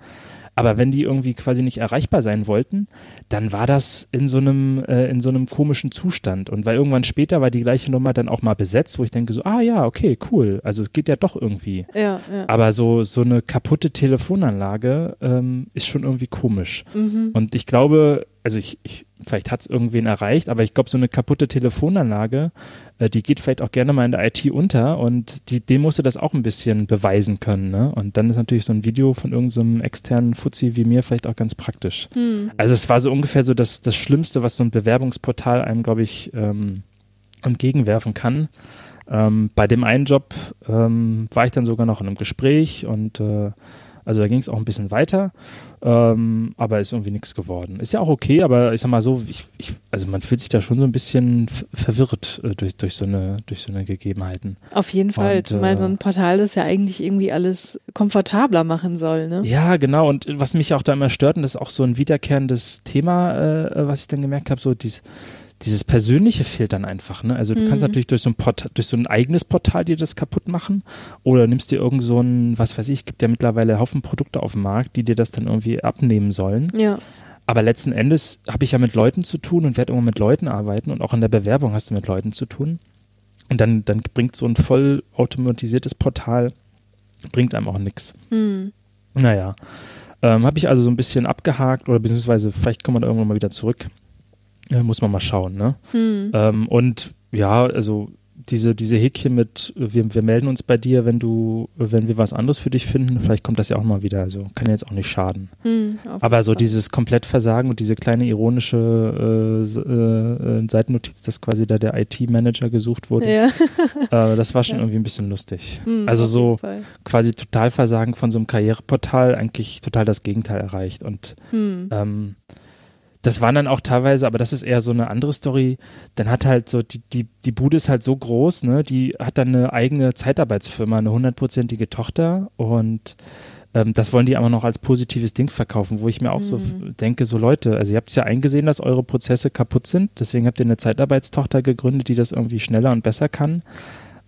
Aber wenn die irgendwie quasi nicht erreichbar sein wollten, dann war das in so einem, äh, in so einem komischen Zustand. Und weil irgendwann später war die gleiche Nummer dann auch mal besetzt, wo ich denke so, ah ja, okay, cool. Also es geht ja doch irgendwie. Ja, ja. Aber so, so eine kaputte Telefonanlage ähm, ist schon irgendwie komisch. Mhm. Und ich glaube, also ich, ich vielleicht hat es irgendwen erreicht, aber ich glaube, so eine kaputte Telefonanlage, äh, die geht vielleicht auch gerne mal in der IT unter und die, dem musste das auch ein bisschen beweisen können. Ne? Und dann ist natürlich so ein Video von irgendeinem so externen Fuzzi wie mir vielleicht auch ganz praktisch. Hm. Also es war so ungefähr so das, das Schlimmste, was so ein Bewerbungsportal einem, glaube ich, ähm, entgegenwerfen kann. Ähm, bei dem einen Job ähm, war ich dann sogar noch in einem Gespräch und äh, also da ging es auch ein bisschen weiter, ähm, aber ist irgendwie nichts geworden. Ist ja auch okay, aber ich sag mal so, ich, ich, also man fühlt sich da schon so ein bisschen verwirrt äh, durch, durch, so eine, durch so eine Gegebenheiten. Auf jeden Fall, Und, zumal äh, so ein Portal das ja eigentlich irgendwie alles komfortabler machen soll, ne? Ja, genau. Und was mich auch da immer stört, und das ist auch so ein wiederkehrendes Thema, äh, was ich dann gemerkt habe, so dieses, dieses Persönliche fehlt dann einfach. Ne? Also du kannst Mhm. natürlich durch so, ein Portal, durch so ein eigenes Portal dir das kaputt machen oder nimmst dir irgend so ein, was weiß ich, gibt ja mittlerweile Haufen Produkte auf dem Markt, die dir das dann irgendwie abnehmen sollen. Ja. Aber letzten Endes habe ich ja mit Leuten zu tun und werde immer mit Leuten arbeiten und auch in der Bewerbung hast du mit Leuten zu tun. Und dann, dann bringt so ein voll automatisiertes Portal, bringt einem auch nichts. Hm. Naja, ähm, habe ich also so ein bisschen abgehakt oder beziehungsweise vielleicht kommt man da irgendwann mal wieder zurück. Äh, muss man mal schauen, ne? Hm. Ähm, und ja, also diese, diese Häkchen mit, wir, wir melden uns bei dir, wenn du, wenn wir was anderes für dich finden, vielleicht kommt das ja auch mal wieder. Also kann ja jetzt auch nicht schaden. Hm. Aber so dieses Komplettversagen und diese kleine ironische äh, äh, äh, Seitennotiz, dass quasi da der IT-Manager gesucht wurde, Ja. äh, das war schon Ja. irgendwie ein bisschen lustig. Hm, also so quasi Totalversagen von so einem Karriereportal eigentlich total das Gegenteil erreicht. Und Hm. ähm, das waren dann auch teilweise, aber das ist eher so eine andere Story. Dann hat halt so, die, die, die Bude ist halt so groß, ne? Die hat dann eine eigene Zeitarbeitsfirma, eine hundertprozentige Tochter und ähm, das wollen die aber noch als positives Ding verkaufen, wo ich mir auch so Mhm. denke, so Leute, also ihr habt es ja eingesehen, dass eure Prozesse kaputt sind, deswegen habt ihr eine Zeitarbeitstochter gegründet, die das irgendwie schneller und besser kann.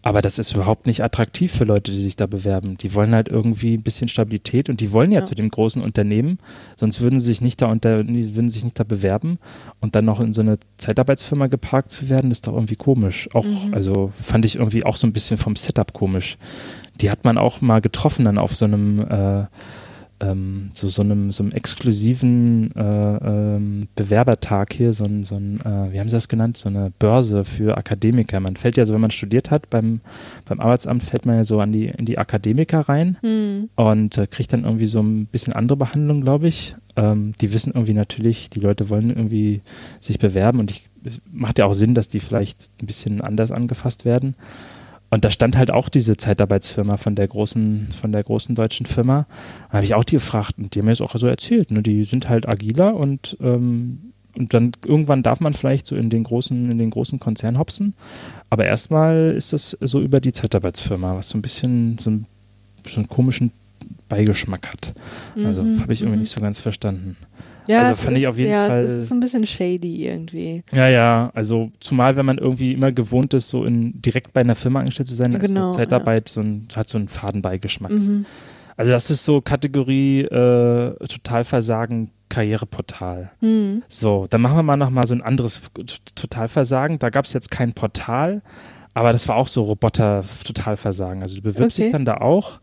Aber das ist überhaupt nicht attraktiv für Leute, die sich da bewerben. Die wollen halt irgendwie ein bisschen Stabilität und die wollen ja, Ja. zu dem großen Unternehmen, sonst würden sie sich nicht da unter, würden sich nicht da bewerben und dann noch in so eine Zeitarbeitsfirma geparkt zu werden, ist doch irgendwie komisch. Auch, Mhm. also fand ich irgendwie auch so ein bisschen vom Setup komisch. Die hat man auch mal getroffen dann auf so einem äh, ähm, so, so einem, so einem exklusiven äh, ähm, Bewerbertag hier, so ein, so ein äh, wie haben sie das genannt, so eine Börse für Akademiker. Man fällt ja so, wenn man studiert hat, beim, beim Arbeitsamt fällt man ja so an die, in die Akademiker rein Hm. und äh, kriegt dann irgendwie so ein bisschen andere Behandlung, glaube ich. Ähm, die wissen irgendwie natürlich, die Leute wollen irgendwie sich bewerben und ich es macht ja auch Sinn, dass die vielleicht ein bisschen anders angefasst werden. Und da stand halt auch diese Zeitarbeitsfirma von der großen, von der großen deutschen Firma. Da habe ich auch die gefragt und die haben mir das auch so erzählt. Ne? Die sind halt agiler und, ähm, und dann irgendwann darf man vielleicht so in den großen, in den großen Konzern hopsen. Aber erstmal ist das so über die Zeitarbeitsfirma, was so ein bisschen so, ein, so einen komischen Beigeschmack hat. Also Mhm, habe ich irgendwie mhm. nicht so ganz verstanden. Ja, also fand ich ist- auf jeden ja, Fall- Es ist so ein bisschen shady irgendwie. Ja, ja, also zumal wenn man irgendwie immer gewohnt ist, so in direkt bei einer Firma angestellt zu sein, da Genau, ist so Zeitarbeit so ein, hat so einen Fadenbeigeschmack. Mhm. Also das ist so Kategorie äh, Totalversagen, Karriereportal. Hm. So, dann machen wir mal nochmal so ein anderes Totalversagen. Da gab es jetzt kein Portal, aber das war auch so Roboter-Totalversagen. Also du bewirbst Okay. dich dann da auch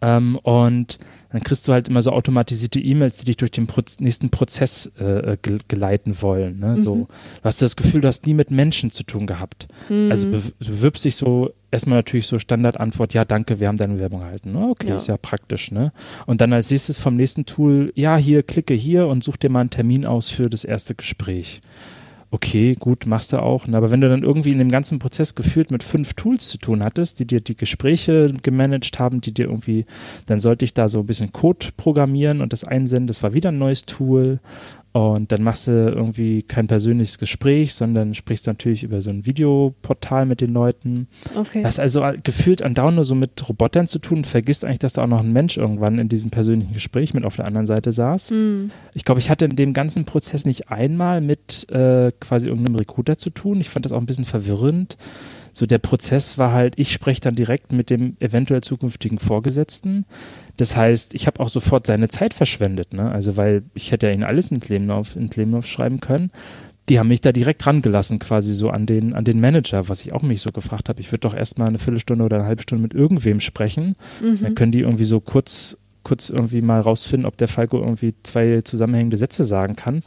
ähm, und dann kriegst du halt immer so automatisierte E-Mails, die dich durch den Proz nächsten Prozess äh, ge geleiten wollen. Ne? So, Mhm. du hast das Gefühl, du hast nie mit Menschen zu tun gehabt. Hm. Also du bewirbst dich so, erstmal natürlich so Standardantwort, ja danke, wir haben deine Werbung erhalten. Okay, Ja. ist ja praktisch, ne? Und dann als nächstes vom nächsten Tool, ja, hier, klicke hier und such dir mal einen Termin aus für das erste Gespräch. Okay, gut, machst du auch. ne? Aber wenn du dann irgendwie in dem ganzen Prozess gefühlt mit fünf Tools zu tun hattest, die dir die Gespräche gemanagt haben, die dir irgendwie, dann sollte ich da so ein bisschen Code programmieren und das einsenden. Das war wieder ein neues Tool. Und dann machst du irgendwie kein persönliches Gespräch, sondern sprichst natürlich über so ein Videoportal mit den Leuten. okay. Das ist also gefühlt andauernd nur so mit Robotern zu tun vergisst eigentlich, dass da auch noch ein Mensch irgendwann in diesem persönlichen Gespräch mit auf der anderen Seite saß. Hm. Ich glaube, ich hatte in dem ganzen Prozess nicht einmal mit äh, quasi irgendeinem Recruiter zu tun. Ich fand das auch ein bisschen verwirrend. So der Prozess war halt, ich spreche dann direkt mit dem eventuell zukünftigen Vorgesetzten. Das heißt, ich habe auch sofort seine Zeit verschwendet, ne? Also weil ich hätte ja ihn alles in Lebenlauf, in Lebenlauf schreiben können. Die haben mich da direkt rangelassen, quasi so an den, an den Manager, was ich auch mich so gefragt habe. Ich würde doch erstmal eine Viertelstunde oder eine halbe Stunde mit irgendwem sprechen. Dann Mhm. können die irgendwie so kurz, kurz irgendwie mal rausfinden, ob der Falco irgendwie zwei zusammenhängende Sätze sagen kann.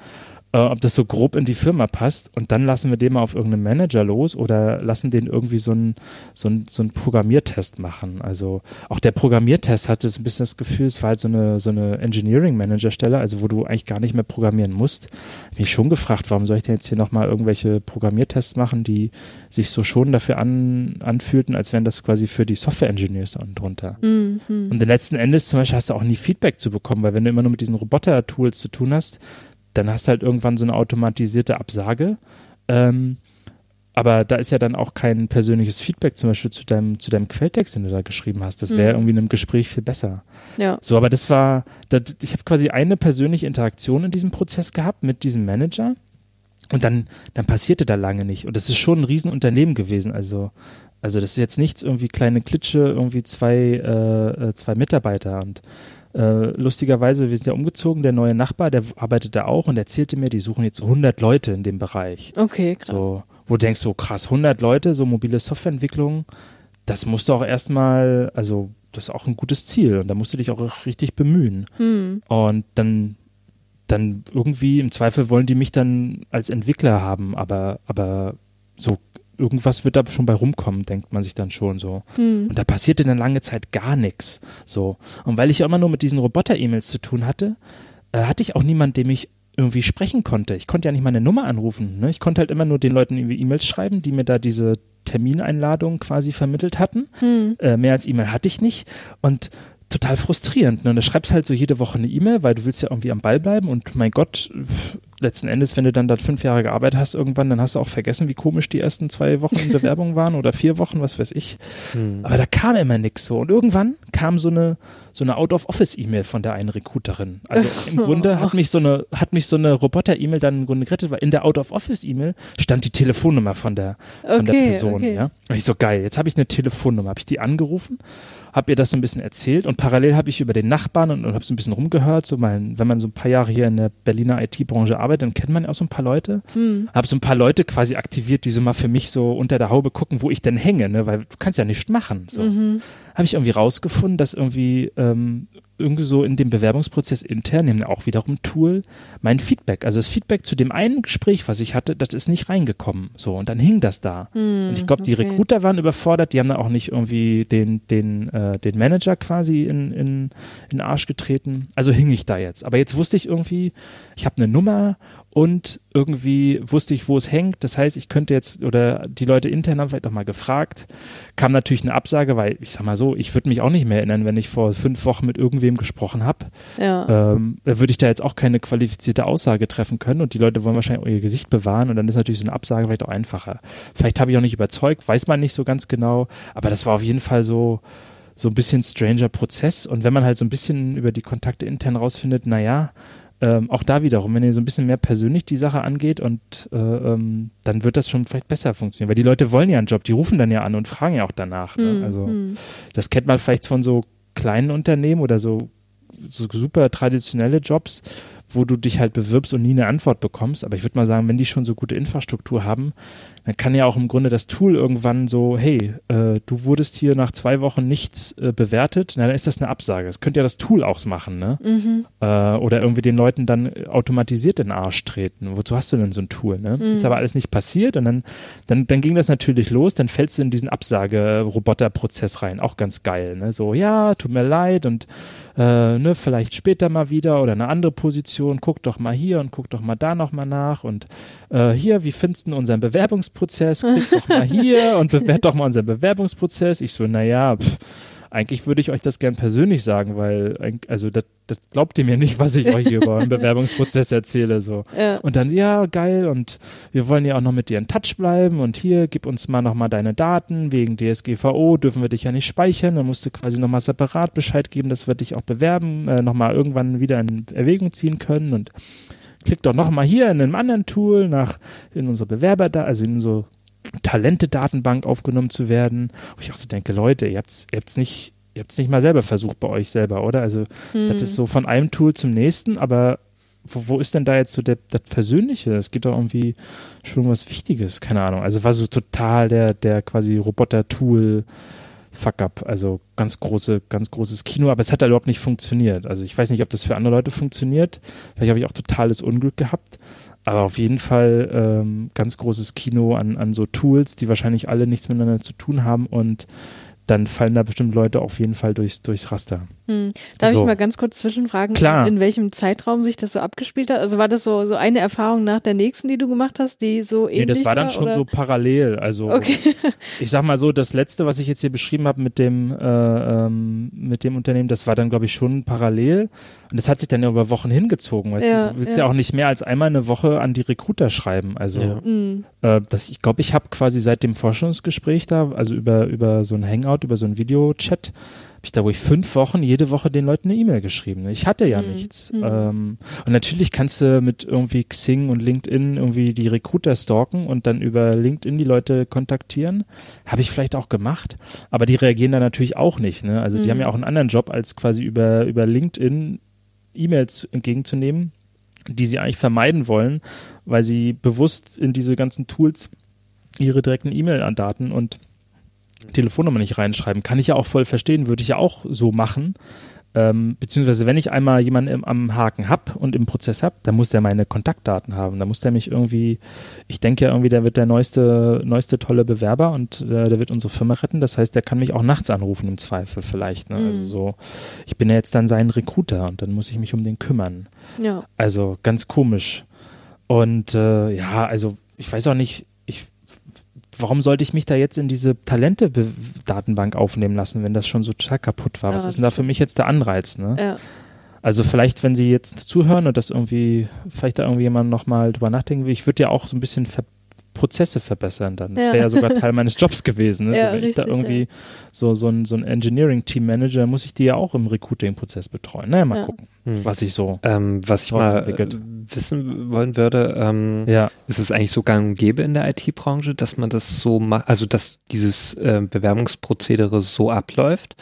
Äh, ob das so grob in die Firma passt und dann lassen wir den mal auf irgendeinen Manager los oder lassen den irgendwie so einen so ein, so ein Programmiertest machen. Also auch der Programmiertest hatte so ein bisschen das Gefühl, es war halt so eine, so eine Engineering-Manager-Stelle, also wo du eigentlich gar nicht mehr programmieren musst. Ich mich schon gefragt, warum soll ich denn jetzt hier nochmal irgendwelche Programmiertests machen, die sich so schon dafür an, anfühlten, als wären das quasi für die Software-Engineers und drunter. Mhm. Und letzten Endes zum Beispiel hast du auch nie Feedback zu bekommen, weil wenn du immer nur mit diesen Roboter-Tools zu tun hast, dann hast du halt irgendwann so eine automatisierte Absage. Ähm, aber da ist ja dann auch kein persönliches Feedback zum Beispiel zu deinem, zu deinem Quelltext, den du da geschrieben hast. Das wäre Mhm. irgendwie in einem Gespräch viel besser. Ja. So, aber das war, das, ich habe quasi eine persönliche Interaktion in diesem Prozess gehabt mit diesem Manager und dann, dann passierte da lange nicht. Und das ist schon ein Riesenunternehmen gewesen. Also, also das ist jetzt nichts irgendwie kleine Klitsche, irgendwie zwei, äh, äh, zwei Mitarbeiter und äh, lustigerweise, wir sind ja umgezogen, der neue Nachbar, der arbeitet da auch und erzählte mir, die suchen jetzt 100 Leute in dem Bereich. Okay, krass. So, wo du denkst, so krass, 100 Leute, so mobile Softwareentwicklung, das musst du auch erstmal, also das ist auch ein gutes Ziel und da musst du dich auch richtig bemühen. Hm. Und dann, dann irgendwie, im Zweifel wollen die mich dann als Entwickler haben, aber, aber so irgendwas wird da schon bei rumkommen, denkt man sich dann schon so. Hm. Und da passierte eine lange Zeit gar nichts. So. Und weil ich ja immer nur mit diesen Roboter-E-Mails zu tun hatte, äh, hatte ich auch niemanden, dem ich irgendwie sprechen konnte. Ich konnte ja nicht meine Nummer anrufen. Ne? Ich konnte halt immer nur den Leuten irgendwie E-Mails schreiben, die mir da diese Termineinladung quasi vermittelt hatten. Hm. Äh, mehr als E-Mail hatte ich nicht. Und total frustrierend. Ne? Und du schreibst halt so jede Woche eine E-Mail, weil du willst ja irgendwie am Ball bleiben. Und mein Gott, letzten Endes, wenn du dann da fünf Jahre gearbeitet hast irgendwann, dann hast du auch vergessen, wie komisch die ersten zwei Wochen in Bewerbung waren oder vier Wochen, was weiß ich. Hm. Aber da kam immer nichts so. Und irgendwann kam so eine, so eine Out-of-Office-E-Mail von der einen Recruiterin. Also im Grunde hat mich so eine, hat mich so eine Roboter-E-Mail dann im Grunde gerettet, weil in der Out-of-Office-E-Mail stand die Telefonnummer von der, von der Person. okay. Ja? Und ich so, geil, jetzt habe ich eine Telefonnummer. Habe ich die angerufen, habe ihr das so ein bisschen erzählt und parallel habe ich über den Nachbarn und, und habe so ein bisschen rumgehört. So mein, wenn man so ein paar Jahre hier in der Berliner IT-Branche arbeitet, dann kennt man ja auch so ein paar Leute. Hm. Habe so ein paar Leute quasi aktiviert, die so mal für mich so unter der Haube gucken, wo ich denn hänge, ne? weil du kannst ja nichts machen. So. Mhm. Habe ich irgendwie rausgefunden, dass irgendwie ähm, irgendwie so in dem Bewerbungsprozess intern, nehmen auch wiederum Tool, mein Feedback, also das Feedback zu dem einen Gespräch, was ich hatte, das ist nicht reingekommen. So, und dann hing das da. Hm. Und ich glaube, die okay. Recruiter waren überfordert, die haben da auch nicht irgendwie den, den, äh, den Manager quasi in, in, in den Arsch getreten. Also hing ich da jetzt. Aber jetzt wusste ich irgendwie, ich habe eine Nummer und irgendwie wusste ich, wo es hängt. Das heißt, ich könnte jetzt, oder die Leute intern haben vielleicht auch mal gefragt, kam natürlich eine Absage, weil ich sag mal so, ich würde mich auch nicht mehr erinnern, wenn ich vor fünf Wochen mit irgendwem gesprochen habe. Ja. Ähm, da würde ich da jetzt auch keine qualifizierte Aussage treffen können und die Leute wollen wahrscheinlich auch ihr Gesicht bewahren und dann ist natürlich so eine Absage vielleicht auch einfacher. Vielleicht habe ich auch nicht überzeugt, weiß man nicht so ganz genau, aber das war auf jeden Fall so, so ein bisschen stranger Prozess und wenn man halt so ein bisschen über die Kontakte intern rausfindet, naja, ähm, auch da wiederum, wenn ihr so ein bisschen mehr persönlich die Sache angeht und äh, ähm, dann wird das schon vielleicht besser funktionieren, weil die Leute wollen ja einen Job, die rufen dann ja an und fragen ja auch danach. Ne? Hm, Also hm. das kennt man vielleicht von so kleinen Unternehmen oder so, so super traditionelle Jobs, wo du dich halt bewirbst und nie eine Antwort bekommst. Aber ich würde mal sagen, wenn die schon so gute Infrastruktur haben, dann kann ja auch im Grunde das Tool irgendwann so, hey, äh, du wurdest hier nach zwei Wochen nicht äh, bewertet, na, dann ist das eine Absage. Das könnte ja das Tool auch machen, ne? Mhm. Äh, oder irgendwie den Leuten dann automatisiert in den Arsch treten. Wozu hast du denn so ein Tool, ne? Mhm. Ist aber alles nicht passiert und dann, dann, dann ging das natürlich los, dann fällst du in diesen Absage-Roboter-Prozess rein. Auch ganz geil, ne? So, ja, tut mir leid und äh, ne, vielleicht später mal wieder oder eine andere Position, guck doch mal hier und guck doch mal da nochmal nach und äh, hier, wie findest du unseren Bewerbungsprozess? Klick doch mal hier und bewert doch mal unseren Bewerbungsprozess. Ich so, naja, pff, eigentlich würde ich euch das gern persönlich sagen, weil, also das, das glaubt ihr mir nicht, was ich euch hier über einen Bewerbungsprozess erzähle, so. Ja. Und dann, ja, geil, und wir wollen ja auch noch mit dir in Touch bleiben und hier, gib uns mal nochmal deine Daten, wegen DSGVO dürfen wir dich ja nicht speichern, dann musst du quasi nochmal separat Bescheid geben, dass wir dich auch bewerben, äh, nochmal irgendwann wieder in Erwägung ziehen können und klick doch nochmal hier in einem anderen Tool nach, in unsere Bewerber, also in unsere Talente-Datenbank aufgenommen zu werden, wo ich auch so denke, Leute, ihr habt's, ihr habt's nicht, ihr habt's nicht mal selber versucht bei euch selber, oder? Also, Hm. das ist so von einem Tool zum nächsten, aber wo, wo ist denn da jetzt so der, das Persönliche? Es gibt doch irgendwie schon was Wichtiges, keine Ahnung. Also war so total der, der quasi Roboter-Tool Fuck-up, also ganz große, ganz großes Kino, aber es hat da überhaupt nicht funktioniert. Also ich weiß nicht, ob das für andere Leute funktioniert. Vielleicht habe ich auch totales Unglück gehabt. Aber auf jeden Fall ähm, ganz großes Kino an, an so Tools, die wahrscheinlich alle nichts miteinander zu tun haben und dann fallen da bestimmt Leute auf jeden Fall durchs, durchs Raster. Hm. Darf So. ich mal ganz kurz zwischenfragen, Klar. in welchem Zeitraum sich das so abgespielt hat? Also war das so, so eine Erfahrung nach der nächsten, die du gemacht hast, die so ähnlich Nee, das war dann schon oder? so parallel. Also Okay. ich sag mal so, das letzte, was ich jetzt hier beschrieben habe mit dem, äh, ähm, mit dem Unternehmen, das war dann, glaube ich, schon parallel. Und das hat sich dann ja über Wochen hingezogen. Weißt Ja, du? du willst ja. ja. auch nicht mehr als einmal eine Woche an die Recruiter schreiben. Also Ja. Äh, das, ich glaube, ich habe quasi seit dem Forschungsgespräch da, also über, über so ein Hangout, über so ein Videochat, habe ich da ruhig fünf Wochen jede Woche den Leuten eine E-Mail geschrieben. ne? Ich hatte ja Mhm. nichts. Mhm. Ähm, und natürlich kannst du mit irgendwie Xing und LinkedIn irgendwie die Recruiter stalken und dann über LinkedIn die Leute kontaktieren. Habe ich vielleicht auch gemacht, aber die reagieren da natürlich auch nicht. Ne? Also die Mhm. haben ja auch einen anderen Job, als quasi über, über LinkedIn E-Mails entgegenzunehmen, die sie eigentlich vermeiden wollen, weil sie bewusst in diese ganzen Tools ihre direkten E-Mail-Daten und Telefonnummer nicht reinschreiben. Kann ich ja auch voll verstehen, würde ich ja auch so machen. Ähm, beziehungsweise wenn ich einmal jemanden im, am Haken habe und im Prozess habe, dann muss der meine Kontaktdaten haben. Da muss der mich irgendwie, ich denke ja irgendwie, der wird der neueste, neueste tolle Bewerber und äh, der wird unsere Firma retten. Das heißt, der kann mich auch nachts anrufen im Zweifel vielleicht. Ne? Mhm. Also so, ich bin ja jetzt dann sein Recruiter und dann muss ich mich um den kümmern. Ja. Also ganz komisch. Und äh, ja, also ich weiß auch nicht, ich, warum sollte ich mich da jetzt in diese Talente-Datenbank aufnehmen lassen, wenn das schon so total kaputt war? Was Ja, ist denn da für mich jetzt der Anreiz? Ne? Ja. Also vielleicht, wenn Sie jetzt zuhören und das irgendwie, vielleicht da irgendwie jemand nochmal drüber nachdenken will, ich würde ja auch so ein bisschen ver Prozesse verbessern dann. Das Ja. wäre ja sogar Teil meines Jobs gewesen. Ne? Ja, so, wenn ich da richtig, irgendwie so, so ein, so ein Engineering-Team-Manager, muss ich die ja auch im Recruiting-Prozess betreuen. Naja, mal Ja. gucken, Hm. was ich so. Ähm, was ich mal entwickelt. wissen wollen würde, ähm, Ja. ist es eigentlich so gang und gäbe in der IT-Branche, dass man das so macht, also dass dieses äh, Bewerbungsprozedere so abläuft?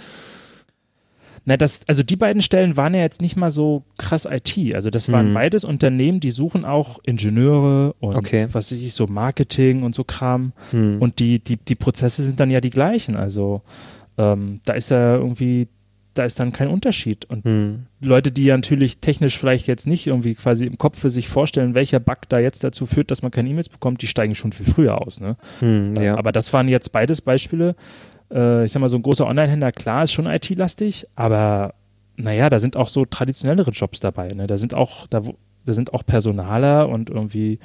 Na, das, also die beiden Stellen waren ja jetzt nicht mal so krass IT. Also das waren Mhm. beides Unternehmen, die suchen auch Ingenieure und Okay. was weiß ich, so Marketing und so Kram. Hm. Und die, die, die Prozesse sind dann ja die gleichen. Also ähm, da ist ja irgendwie, da ist dann kein Unterschied. Und hm. Leute, die ja natürlich technisch vielleicht jetzt nicht irgendwie quasi im Kopf für sich vorstellen, welcher Bug da jetzt dazu führt, dass man keine E-Mails bekommt, die steigen schon viel früher aus. Ne? Hm, ja. Aber das waren jetzt beides Beispiele. Äh, ich sag mal, so ein großer Online-Händler, klar, ist schon IT-lastig, aber naja, da sind auch so traditionellere Jobs dabei. Ne? Da sind auch, da, wo- da sind auch Personaler und irgendwie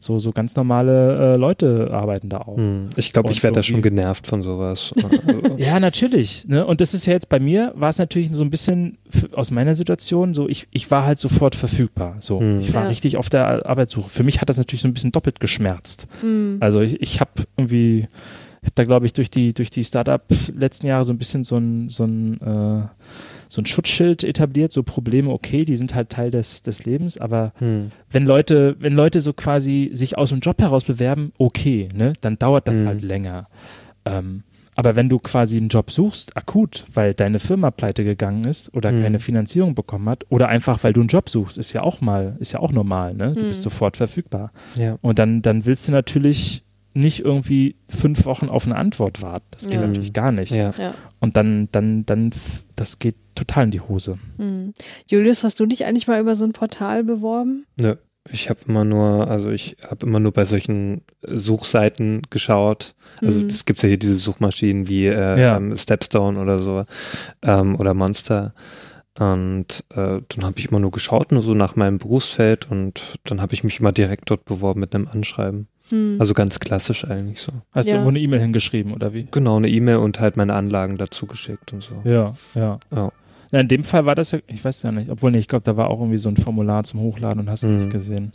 so, so ganz normale äh, Leute arbeiten da auch. Hm. Ich glaube, ich werde da schon genervt von sowas. Also, Ja, natürlich. Ne? Und das ist ja jetzt bei mir, war es natürlich so ein bisschen aus meiner Situation so, ich, ich war halt sofort verfügbar. So, Hm. ich war Ja. richtig auf der Arbeitssuche. Für mich hat das natürlich so ein bisschen doppelt geschmerzt. Hm. Also ich, ich habe irgendwie, ich habe da glaube ich durch die durch die Startup letzten Jahre so ein bisschen so ein so ein äh, so ein Schutzschild etabliert, so Probleme, okay, die sind halt Teil des des Lebens, aber hm. wenn Leute wenn Leute so quasi sich aus dem Job heraus bewerben, okay, ne, dann dauert das Mhm. halt länger. Ähm, aber wenn du quasi einen Job suchst, akut, weil deine Firma pleite gegangen ist oder Mhm. keine Finanzierung bekommen hat oder einfach weil du einen Job suchst, ist ja auch mal, ist ja auch normal, ne? Du Mhm. bist sofort verfügbar. ja. Und dann, dann willst du natürlich nicht irgendwie fünf Wochen auf eine Antwort warten. Das geht Ja. natürlich gar nicht. Ja. Ja. Und dann, dann, dann, das geht total in die Hose. Hm. Julius, hast du dich eigentlich mal über so ein Portal beworben? Nö. Ich habe immer nur, also ich habe immer nur bei solchen Suchseiten geschaut. Also Mhm. es gibt ja hier diese Suchmaschinen wie äh, Ja. ähm, Stepstone oder so ähm, oder Monster. Und äh, dann habe ich immer nur geschaut, nur so nach meinem Berufsfeld und dann habe ich mich immer direkt dort beworben mit einem Anschreiben. Hm. Also ganz klassisch eigentlich so. Hast Ja. du irgendwo eine E-Mail hingeschrieben oder wie? Genau, eine E-Mail und halt meine Anlagen dazu geschickt und so. Ja, ja. Ja. Ja, in dem Fall war das ja, ich weiß ja nicht, obwohl nee, ich glaube, da war auch irgendwie so ein Formular zum Hochladen und hast du Mhm. nicht gesehen.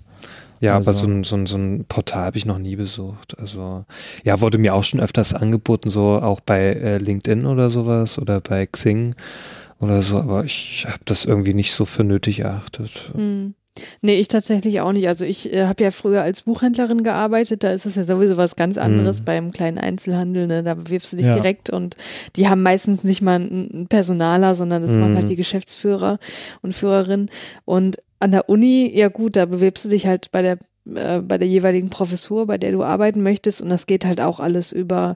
Ja, Also- aber so ein, so, ein, so ein Portal habe ich noch nie besucht. Also ja, wurde mir auch schon öfters angeboten, so auch bei äh, LinkedIn oder sowas oder bei Xing oder so, aber ich habe das irgendwie nicht so für nötig erachtet. Hm. Nee, ich tatsächlich auch nicht. Also ich äh, habe ja früher als Buchhändlerin gearbeitet, da ist es ja sowieso was ganz anderes Mhm. beim kleinen Einzelhandel, ne? Da bewirbst du dich Ja. direkt und die haben meistens nicht mal einen einen Personaler, sondern das Mhm. machen halt die Geschäftsführer und Führerinnen. Und an der Uni, ja gut, da bewirbst du dich halt bei der äh, bei der jeweiligen Professur, bei der du arbeiten möchtest. Und das geht halt auch alles über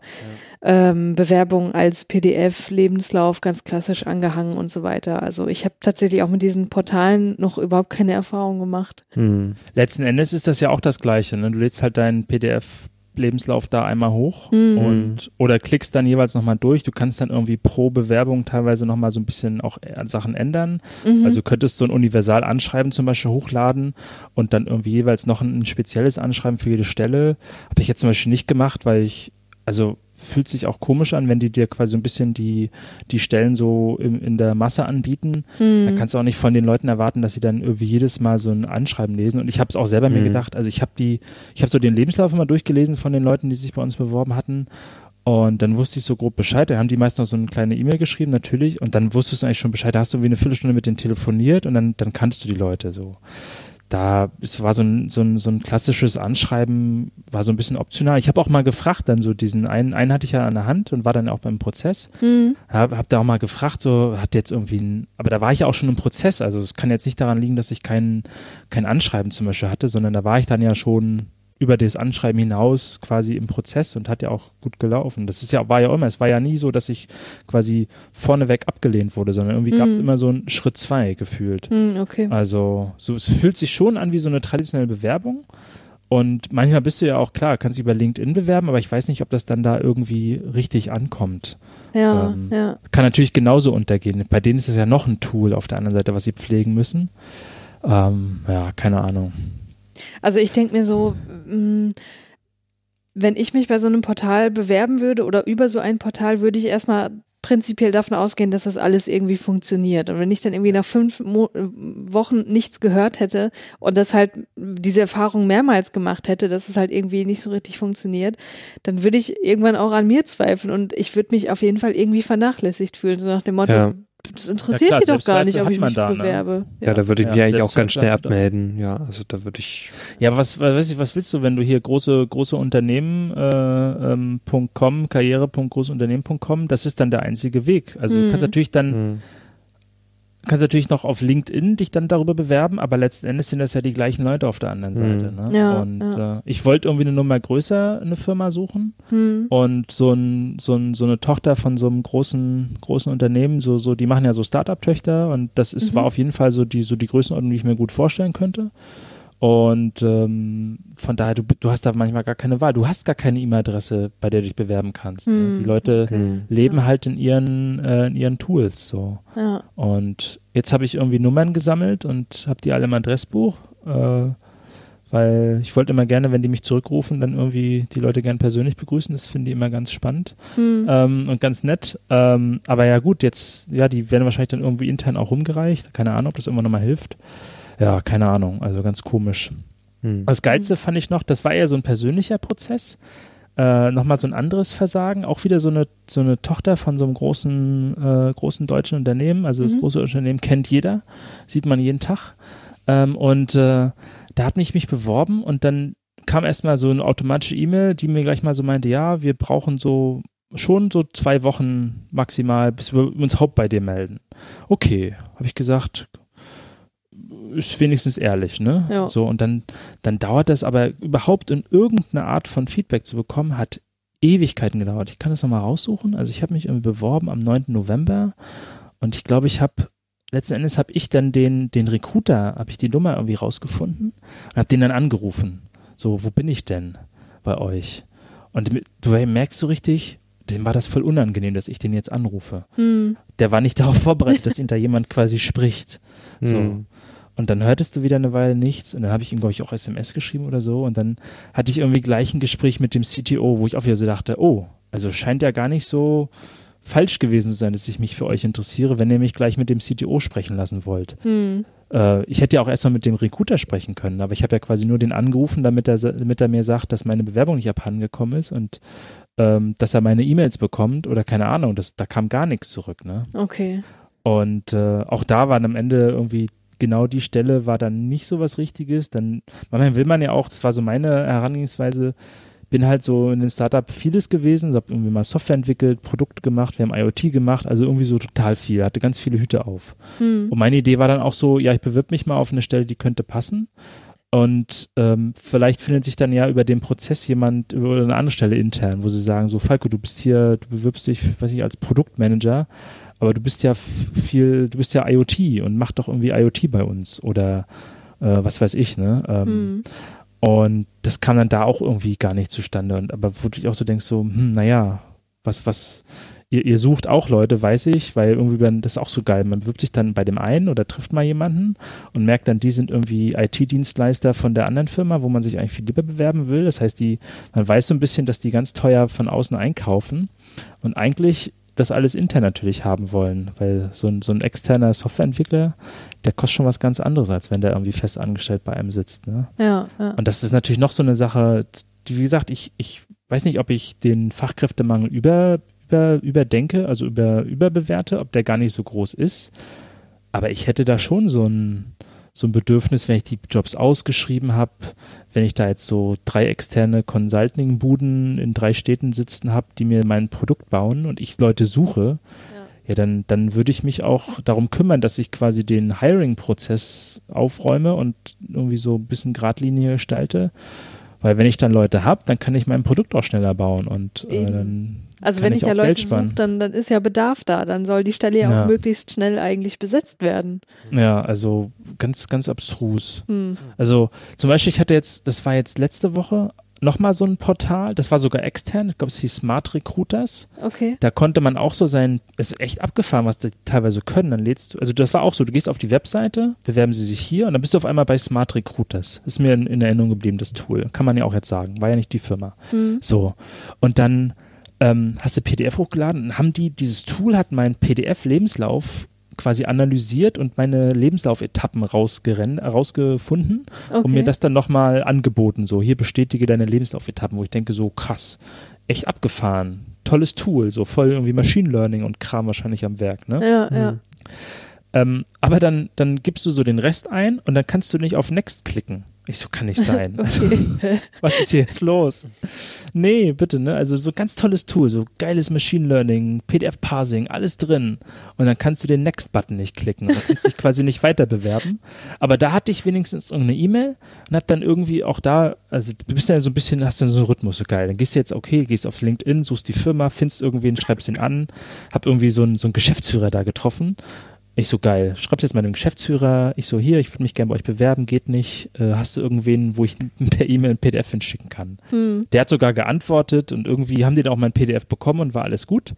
ja. ähm, Bewerbung als PDF, Lebenslauf, ganz klassisch angehangen und so weiter. Also ich habe tatsächlich auch mit diesen Portalen noch überhaupt keine Erfahrung gemacht. Hm. Letzten Endes ist das ja auch das Gleiche. Ne? Du lädst halt deinen PDF Lebenslauf da einmal hoch mhm. und oder klickst dann jeweils nochmal durch. Du kannst dann irgendwie pro Bewerbung teilweise nochmal so ein bisschen auch Sachen ändern. Mhm. Also du könntest so ein Universal-Anschreiben zum Beispiel hochladen und dann irgendwie jeweils noch ein, ein spezielles Anschreiben für jede Stelle. Habe ich jetzt zum Beispiel nicht gemacht, weil ich, also fühlt sich auch komisch an, wenn die dir quasi ein bisschen die, die Stellen so in, in der Masse anbieten. Mhm. Dann kannst du auch nicht von den Leuten erwarten, dass sie dann irgendwie jedes Mal so ein Anschreiben lesen. Und ich habe es auch selber mhm. mir gedacht, also ich habe die, ich habe so den Lebenslauf immer durchgelesen von den Leuten, die sich bei uns beworben hatten. Und dann wusste ich so grob Bescheid. Dann haben die meist noch so eine kleine E-Mail geschrieben, natürlich. Und dann wusstest du eigentlich schon Bescheid. Da hast du wie eine Viertelstunde mit denen telefoniert und dann, dann kannst du die Leute so da es war so ein, so, ein, so ein klassisches Anschreiben, war so ein bisschen optional. Ich habe auch mal gefragt, dann so diesen einen, einen hatte ich ja an der Hand und war dann auch beim Prozess. Mhm. Hab, hab da auch mal gefragt, so hat jetzt irgendwie ein, aber da war ich ja auch schon im Prozess. Also es kann jetzt nicht daran liegen, dass ich kein, kein Anschreiben zum Beispiel hatte, sondern da war ich dann ja schon über das Anschreiben hinaus quasi im Prozess und hat ja auch gut gelaufen. Das ist ja, war ja immer, es war ja nie so, dass ich quasi vorneweg abgelehnt wurde, sondern irgendwie mhm. gab es immer so einen Schritt zwei gefühlt. Mhm, okay. Also so, es fühlt sich schon an wie so eine traditionelle Bewerbung. Und manchmal bist du ja auch klar, kannst dich über LinkedIn bewerben, aber ich weiß nicht, ob das dann da irgendwie richtig ankommt. Ja, ähm, ja. Kann natürlich genauso untergehen. Bei denen ist es ja noch ein Tool auf der anderen Seite, was sie pflegen müssen. Ähm, ja, keine Ahnung. Also ich denke mir so, mm, wenn ich mich bei so einem Portal bewerben würde oder über so ein Portal, würde ich erstmal prinzipiell davon ausgehen, dass das alles irgendwie funktioniert. Und wenn ich dann irgendwie nach fünf Mo Wochen nichts gehört hätte und das halt diese Erfahrung mehrmals gemacht hätte, dass es halt irgendwie nicht so richtig funktioniert, dann würde ich irgendwann auch an mir zweifeln und ich würde mich auf jeden Fall irgendwie vernachlässigt fühlen, so nach dem Motto, ja das interessiert ja, klar, die doch gar nicht, ob ich mich da, ne? bewerbe. Ne? Ja. ja. da würde ich mich eigentlich auch ganz schnell abmelden. Ja, also da würde ich. Ja, aber was, weiß ich, was willst du, wenn du hier große, große Unternehmen.com, äh, ähm, karriere.großunternehmen.com, das ist dann der einzige Weg. Also mhm. du kannst mhm. natürlich dann mhm kannst natürlich noch auf LinkedIn dich dann darüber bewerben, aber letzten Endes sind das ja die gleichen Leute auf der anderen mhm. Seite. Ne? Ja, und ja. Äh, ich wollte irgendwie eine Nummer größer eine Firma suchen mhm. und so, ein, so, ein, so eine Tochter von so einem großen, großen Unternehmen, so, so, die machen ja so Startup-Töchter und das ist, mhm. war auf jeden Fall so die, so die Größenordnung, die ich mir gut vorstellen könnte. Und ähm, von daher, du, du hast da manchmal gar keine Wahl. Du hast gar keine E-Mail-Adresse, bei der du dich bewerben kannst. Ne? Mhm. Die Leute okay. leben ja. halt in ihren, äh, in ihren Tools so. Ja. Und jetzt habe ich irgendwie Nummern gesammelt und habe die alle im Adressbuch, äh, weil ich wollte immer gerne, wenn die mich zurückrufen, dann irgendwie die Leute gern persönlich begrüßen. Das finde ich immer ganz spannend mhm. ähm, und ganz nett. Ähm, aber ja gut, jetzt, ja, die werden wahrscheinlich dann irgendwie intern auch rumgereicht. Keine Ahnung, ob das irgendwann nochmal hilft ja, keine Ahnung, also ganz komisch. Hm. Das Geilste fand ich noch, das war eher so ein persönlicher Prozess. Äh, nochmal so ein anderes Versagen, auch wieder so eine, so eine Tochter von so einem großen, äh, großen deutschen Unternehmen. Also mhm. das große Unternehmen kennt jeder, sieht man jeden Tag. Ähm, und äh, da hat mich mich beworben und dann kam erstmal so eine automatische E-Mail, die mir gleich mal so meinte, ja, wir brauchen so schon so zwei Wochen maximal, bis wir uns Haupt bei dir melden. Okay, habe ich gesagt, ist wenigstens ehrlich, ne? Ja. So, und dann, dann dauert das aber überhaupt in irgendeine Art von Feedback zu bekommen, hat Ewigkeiten gedauert. Ich kann das nochmal raussuchen. Also ich habe mich irgendwie beworben am 9. November und ich glaube, ich habe letzten Endes habe ich dann den, den Recruiter, habe ich die Nummer irgendwie rausgefunden und habe den dann angerufen. So, wo bin ich denn bei euch? Und du merkst so richtig, dem war das voll unangenehm, dass ich den jetzt anrufe. Hm. Der war nicht darauf vorbereitet, dass ihn da jemand quasi spricht. So. Hm. Und dann hörtest du wieder eine Weile nichts und dann habe ich ihm, glaube ich, auch SMS geschrieben oder so und dann hatte ich irgendwie gleich ein Gespräch mit dem CTO, wo ich auch wieder so dachte, oh, also scheint ja gar nicht so falsch gewesen zu sein, dass ich mich für euch interessiere, wenn ihr mich gleich mit dem CTO sprechen lassen wollt. Hm. Äh, ich hätte ja auch erstmal mit dem Recruiter sprechen können, aber ich habe ja quasi nur den angerufen, damit er, damit er mir sagt, dass meine Bewerbung nicht abhandengekommen ist und ähm, dass er meine E-Mails bekommt oder keine Ahnung, das, da kam gar nichts zurück. Ne? Okay. Und äh, auch da waren am Ende irgendwie genau die Stelle war dann nicht so was Richtiges. Dann, manchmal will man ja auch, das war so meine Herangehensweise, bin halt so in dem Startup vieles gewesen, habe irgendwie mal Software entwickelt, Produkte gemacht, wir haben IoT gemacht, also irgendwie so total viel, hatte ganz viele Hüte auf. Hm. Und meine Idee war dann auch so, ja, ich bewirb mich mal auf eine Stelle, die könnte passen. Und ähm, vielleicht findet sich dann ja über den Prozess jemand oder eine andere Stelle intern, wo sie sagen, so Falco, du bist hier, du bewirbst dich, weiß ich, als Produktmanager, aber du bist ja viel, du bist ja IoT und mach doch irgendwie IoT bei uns oder äh, was weiß ich, ne? Ähm, Hm. Und das kam dann da auch irgendwie gar nicht zustande. Und aber wo du dich auch so denkst, so, hm, naja, was, was, ihr, ihr sucht auch Leute, weiß ich, weil irgendwie dann, das ist auch so geil. Man bewirbt sich dann bei dem einen oder trifft mal jemanden und merkt dann, die sind irgendwie IT-Dienstleister von der anderen Firma, wo man sich eigentlich viel lieber bewerben will. Das heißt, die, man weiß so ein bisschen, dass die ganz teuer von außen einkaufen und eigentlich das alles intern natürlich haben wollen, weil so ein, so ein externer Softwareentwickler, der kostet schon was ganz anderes, als wenn der irgendwie fest angestellt bei einem sitzt. Ne? Ja, ja. Und das ist natürlich noch so eine Sache, wie gesagt, ich, ich weiß nicht, ob ich den Fachkräftemangel über, über, überdenke, also über, überbewerte, ob der gar nicht so groß ist. Aber ich hätte da schon so ein, so ein Bedürfnis, wenn ich die Jobs ausgeschrieben habe, wenn ich da jetzt so drei externe Consulting-Buden in drei Städten sitzen habe, die mir mein Produkt bauen und ich Leute suche, ja, dann, dann würde ich mich auch darum kümmern, dass ich quasi den Hiring-Prozess aufräume und irgendwie so ein bisschen Gradlinie gestalte. Weil wenn ich dann Leute habe, dann kann ich mein Produkt auch schneller bauen und äh, dann Also kann wenn ich ja Leute suche, dann, dann ist ja Bedarf da. Dann soll die Stelle ja, Ja. auch möglichst schnell eigentlich besetzt werden. Ja, also ganz, ganz abstrus. Hm. Also zum Beispiel, ich hatte jetzt, das war jetzt letzte Woche, nochmal so ein Portal, das war sogar extern, ich glaube, es hieß Smart Recruiters. Okay. Da konnte man auch so sein, es ist echt abgefahren, was die teilweise können. Dann lädst du, also das war auch so, du gehst auf die Webseite, bewerben sie sich hier und dann bist du auf einmal bei Smart Recruiters. Ist mir in, in Erinnerung geblieben, das Tool. Kann man ja auch jetzt sagen, war ja nicht die Firma. Hm. So. Und dann ähm, hast du PDF hochgeladen und haben die, dieses Tool hat meinen PDF-Lebenslauf quasi analysiert und meine Lebenslaufetappen rausgerenn, rausgefunden Okay. und mir das dann nochmal angeboten. So, hier bestätige deine Lebenslaufetappen, wo ich denke, so krass, echt abgefahren. Tolles Tool, so voll irgendwie Machine Learning und Kram wahrscheinlich am Werk, ne? ja, ja. Ähm, aber dann, dann gibst du so den Rest ein und dann kannst du nicht auf Next klicken. Ich so, kann nicht sein. Okay. Was ist hier jetzt los? Nee, bitte, ne? Also so ganz tolles Tool, so geiles Machine Learning, PDF-Parsing, alles drin. Und dann kannst du den Next-Button nicht klicken. Dann kannst du dich quasi nicht weiter bewerben. Aber da hatte ich wenigstens irgendeine E-Mail und hab dann irgendwie auch da, also du bist ja so ein bisschen, hast dann so einen Rhythmus, so geil. Dann gehst du jetzt, okay, gehst auf LinkedIn, suchst die Firma, findest irgendwen, schreibst ihn an, hab irgendwie so einen, so einen Geschäftsführer da getroffen. Ich so geil, schreib's jetzt mal dem Geschäftsführer. Ich so hier, ich würde mich gerne bei euch bewerben, geht nicht. Äh, hast du irgendwen, wo ich per E-Mail ein PDF hinschicken kann? Hm. Der hat sogar geantwortet und irgendwie haben die dann auch mein PDF bekommen und war alles gut.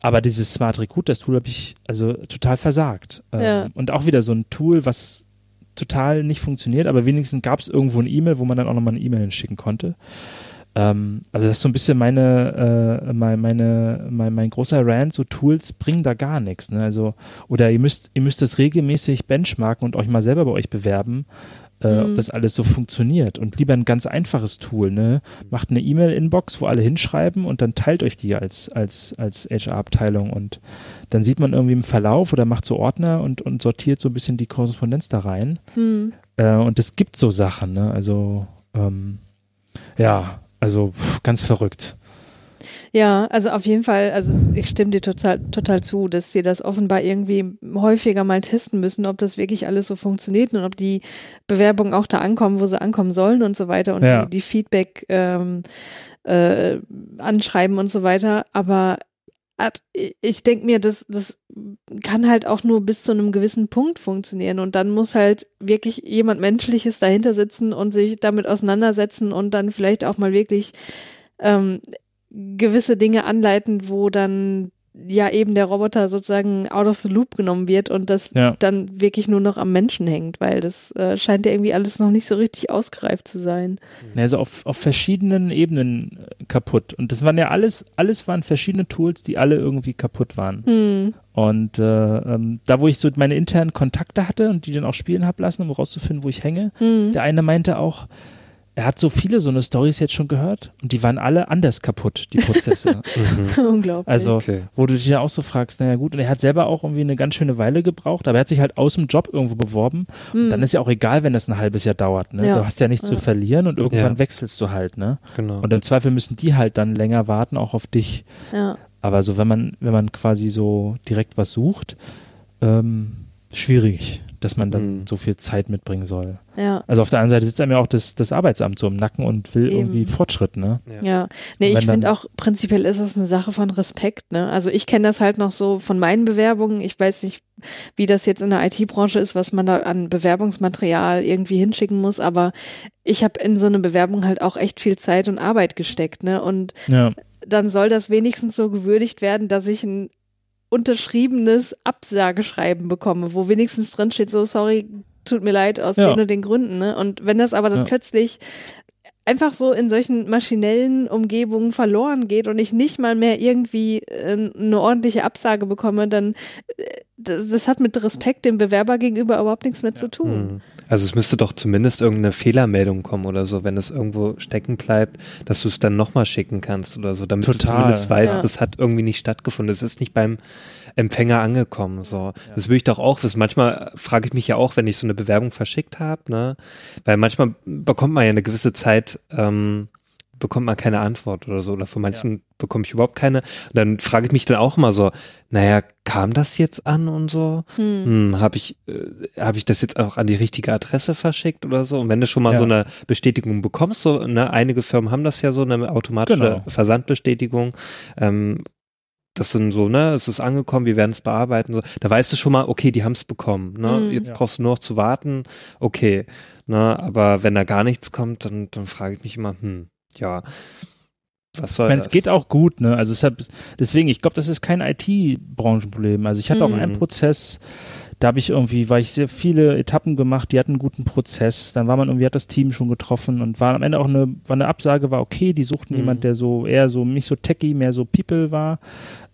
Aber dieses Smart Recruit, das Tool habe ich also total versagt. Ähm, Ja. Und auch wieder so ein Tool, was total nicht funktioniert, aber wenigstens gab es irgendwo eine E-Mail, wo man dann auch nochmal eine E-Mail hinschicken konnte. Ähm, also das ist so ein bisschen meine, äh, mein, meine, mein, mein großer Rant, so Tools bringen da gar nichts. Ne? Also, oder ihr müsst, ihr müsst das regelmäßig benchmarken und euch mal selber bei euch bewerben, äh, ob Mhm. das alles so funktioniert. Und lieber ein ganz einfaches Tool, ne? Macht eine E-Mail-Inbox, wo alle hinschreiben und dann teilt euch die als, als, als HR-Abteilung und dann sieht man irgendwie im Verlauf oder macht so Ordner und, und sortiert so ein bisschen die Korrespondenz da rein. Hm. Äh, und es gibt so Sachen, ne? Also, ähm, ja, also ganz verrückt. Ja, also auf jeden Fall, also ich stimme dir total, total zu, dass sie das offenbar irgendwie häufiger mal testen müssen, ob das wirklich alles so funktioniert und ob die Bewerbungen auch da ankommen, wo sie ankommen sollen und so weiter und Ja. die, die Feedback ähm, äh, anschreiben und so weiter. Aber ich denke mir, das, das kann halt auch nur bis zu einem gewissen Punkt funktionieren und dann muss halt wirklich jemand Menschliches dahinter sitzen und sich damit auseinandersetzen und dann vielleicht auch mal wirklich ähm, gewisse Dinge anleiten, wo dann ja eben der Roboter sozusagen out of the loop genommen wird und das Ja. dann wirklich nur noch am Menschen hängt, weil das äh, scheint ja irgendwie alles noch nicht so richtig ausgereift zu sein. Also auf, auf verschiedenen Ebenen äh, kaputt. Und das waren ja alles, alles waren verschiedene Tools, die alle irgendwie kaputt waren. Hm. Und äh, ähm, da, wo ich so meine internen Kontakte hatte und die dann auch spielen habe lassen, um rauszufinden, wo ich hänge, Hm. der eine meinte auch, er hat so viele so eine Stories jetzt schon gehört und die waren alle anders kaputt, die Prozesse. Mhm. Unglaublich. Also, Okay. wo du dich ja auch so fragst, naja gut, und er hat selber auch irgendwie eine ganz schöne Weile gebraucht, aber er hat sich halt aus dem Job irgendwo beworben. Hm. Dann ist ja auch egal, wenn das ein halbes Jahr dauert. Ne? Ja. Du hast ja nichts zu Ja. verlieren und irgendwann Ja. wechselst du halt. Ne? Genau. Und im Zweifel müssen die halt dann länger warten, auch auf dich. ja. Aber so, wenn man, wenn man quasi so direkt was sucht, ähm, schwierig, dass man dann Mhm. so viel Zeit mitbringen soll. Ja. Also auf der anderen Seite sitzt einem ja auch das, das Arbeitsamt so im Nacken und will Eben. irgendwie Fortschritt, ne? Ja, nee, Und wenn ich finde auch, prinzipiell ist es eine Sache von Respekt, ne? Also ich kenne das halt noch so von meinen Bewerbungen. Ich weiß nicht, wie das jetzt in der IT-Branche ist, was man da an Bewerbungsmaterial irgendwie hinschicken muss, aber ich habe in so eine Bewerbung halt auch echt viel Zeit und Arbeit gesteckt, ne? Und Ja. dann soll das wenigstens so gewürdigt werden, dass ich ein unterschriebenes Absageschreiben bekomme, wo wenigstens drin steht, so sorry, tut mir leid aus Ja. den und den Gründen. Ne? Und wenn das aber dann Ja. plötzlich einfach so in solchen maschinellen Umgebungen verloren geht und ich nicht mal mehr irgendwie äh, eine ordentliche Absage bekomme, dann äh, das, das hat mit Respekt dem Bewerber gegenüber überhaupt nichts mehr zu tun. Also es müsste doch zumindest irgendeine Fehlermeldung kommen oder so, wenn es irgendwo stecken bleibt, dass du es dann nochmal schicken kannst oder so, damit du Total, zumindest weißt, ja. das hat irgendwie nicht stattgefunden. Es ist nicht beim Empfänger angekommen. So, das will ich doch auch wissen. Manchmal frage ich mich ja auch, wenn ich so eine Bewerbung verschickt habe, ne, weil manchmal bekommt man ja eine gewisse Zeit. Ähm, bekommt man keine Antwort oder so. Oder von manchen bekomme ich überhaupt keine. Und dann frage ich mich dann auch immer so, naja, kam das jetzt an und so? Hm. hm, habe ich, äh, hab ich das jetzt auch an die richtige Adresse verschickt oder so? Und wenn du schon mal Ja. so eine Bestätigung bekommst, so, ne, einige Firmen haben das ja so, eine automatische Genau. Versandbestätigung, ähm, das sind so, ne, es ist angekommen, wir werden es bearbeiten, so, da weißt du schon mal, okay, die haben es bekommen, ne, Mhm. jetzt Ja. brauchst du nur noch zu warten, okay, ne, aber wenn da gar nichts kommt, dann, dann frage ich mich immer, hm, ja, was soll Ich meine, das? es geht auch gut, ne? Also es hat, deswegen, ich glaube, das ist kein IT-Branchenproblem. Also ich hatte auch Mhm. einen Prozess, da habe ich irgendwie, weil ich sehr viele Etappen gemacht, die hatten einen guten Prozess. Dann war man irgendwie, hat das Team schon getroffen und war am Ende auch eine, war eine Absage, war okay. Die suchten Mhm. jemand, der so eher so nicht so techy, mehr so People war.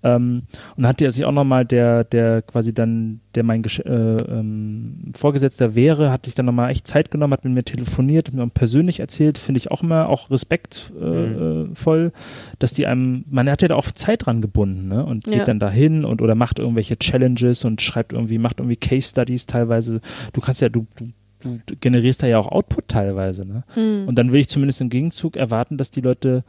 Ähm, und dann hat der sich auch nochmal, der, der quasi dann, der mein Gesch äh, ähm, Vorgesetzter wäre, hat sich dann nochmal echt Zeit genommen, hat mit mir telefoniert, mir persönlich erzählt, finde ich auch immer auch respektvoll, äh, voll, dass die einem, man hat ja da auch Zeit dran gebunden, ne? Und geht Ja. dann dahin und oder macht irgendwelche Challenges und schreibt irgendwie, macht irgendwie Case Studies teilweise. Du kannst ja, du, du, du generierst da ja auch Output teilweise, ne? Hm. Und dann will ich zumindest im Gegenzug erwarten, dass die Leute,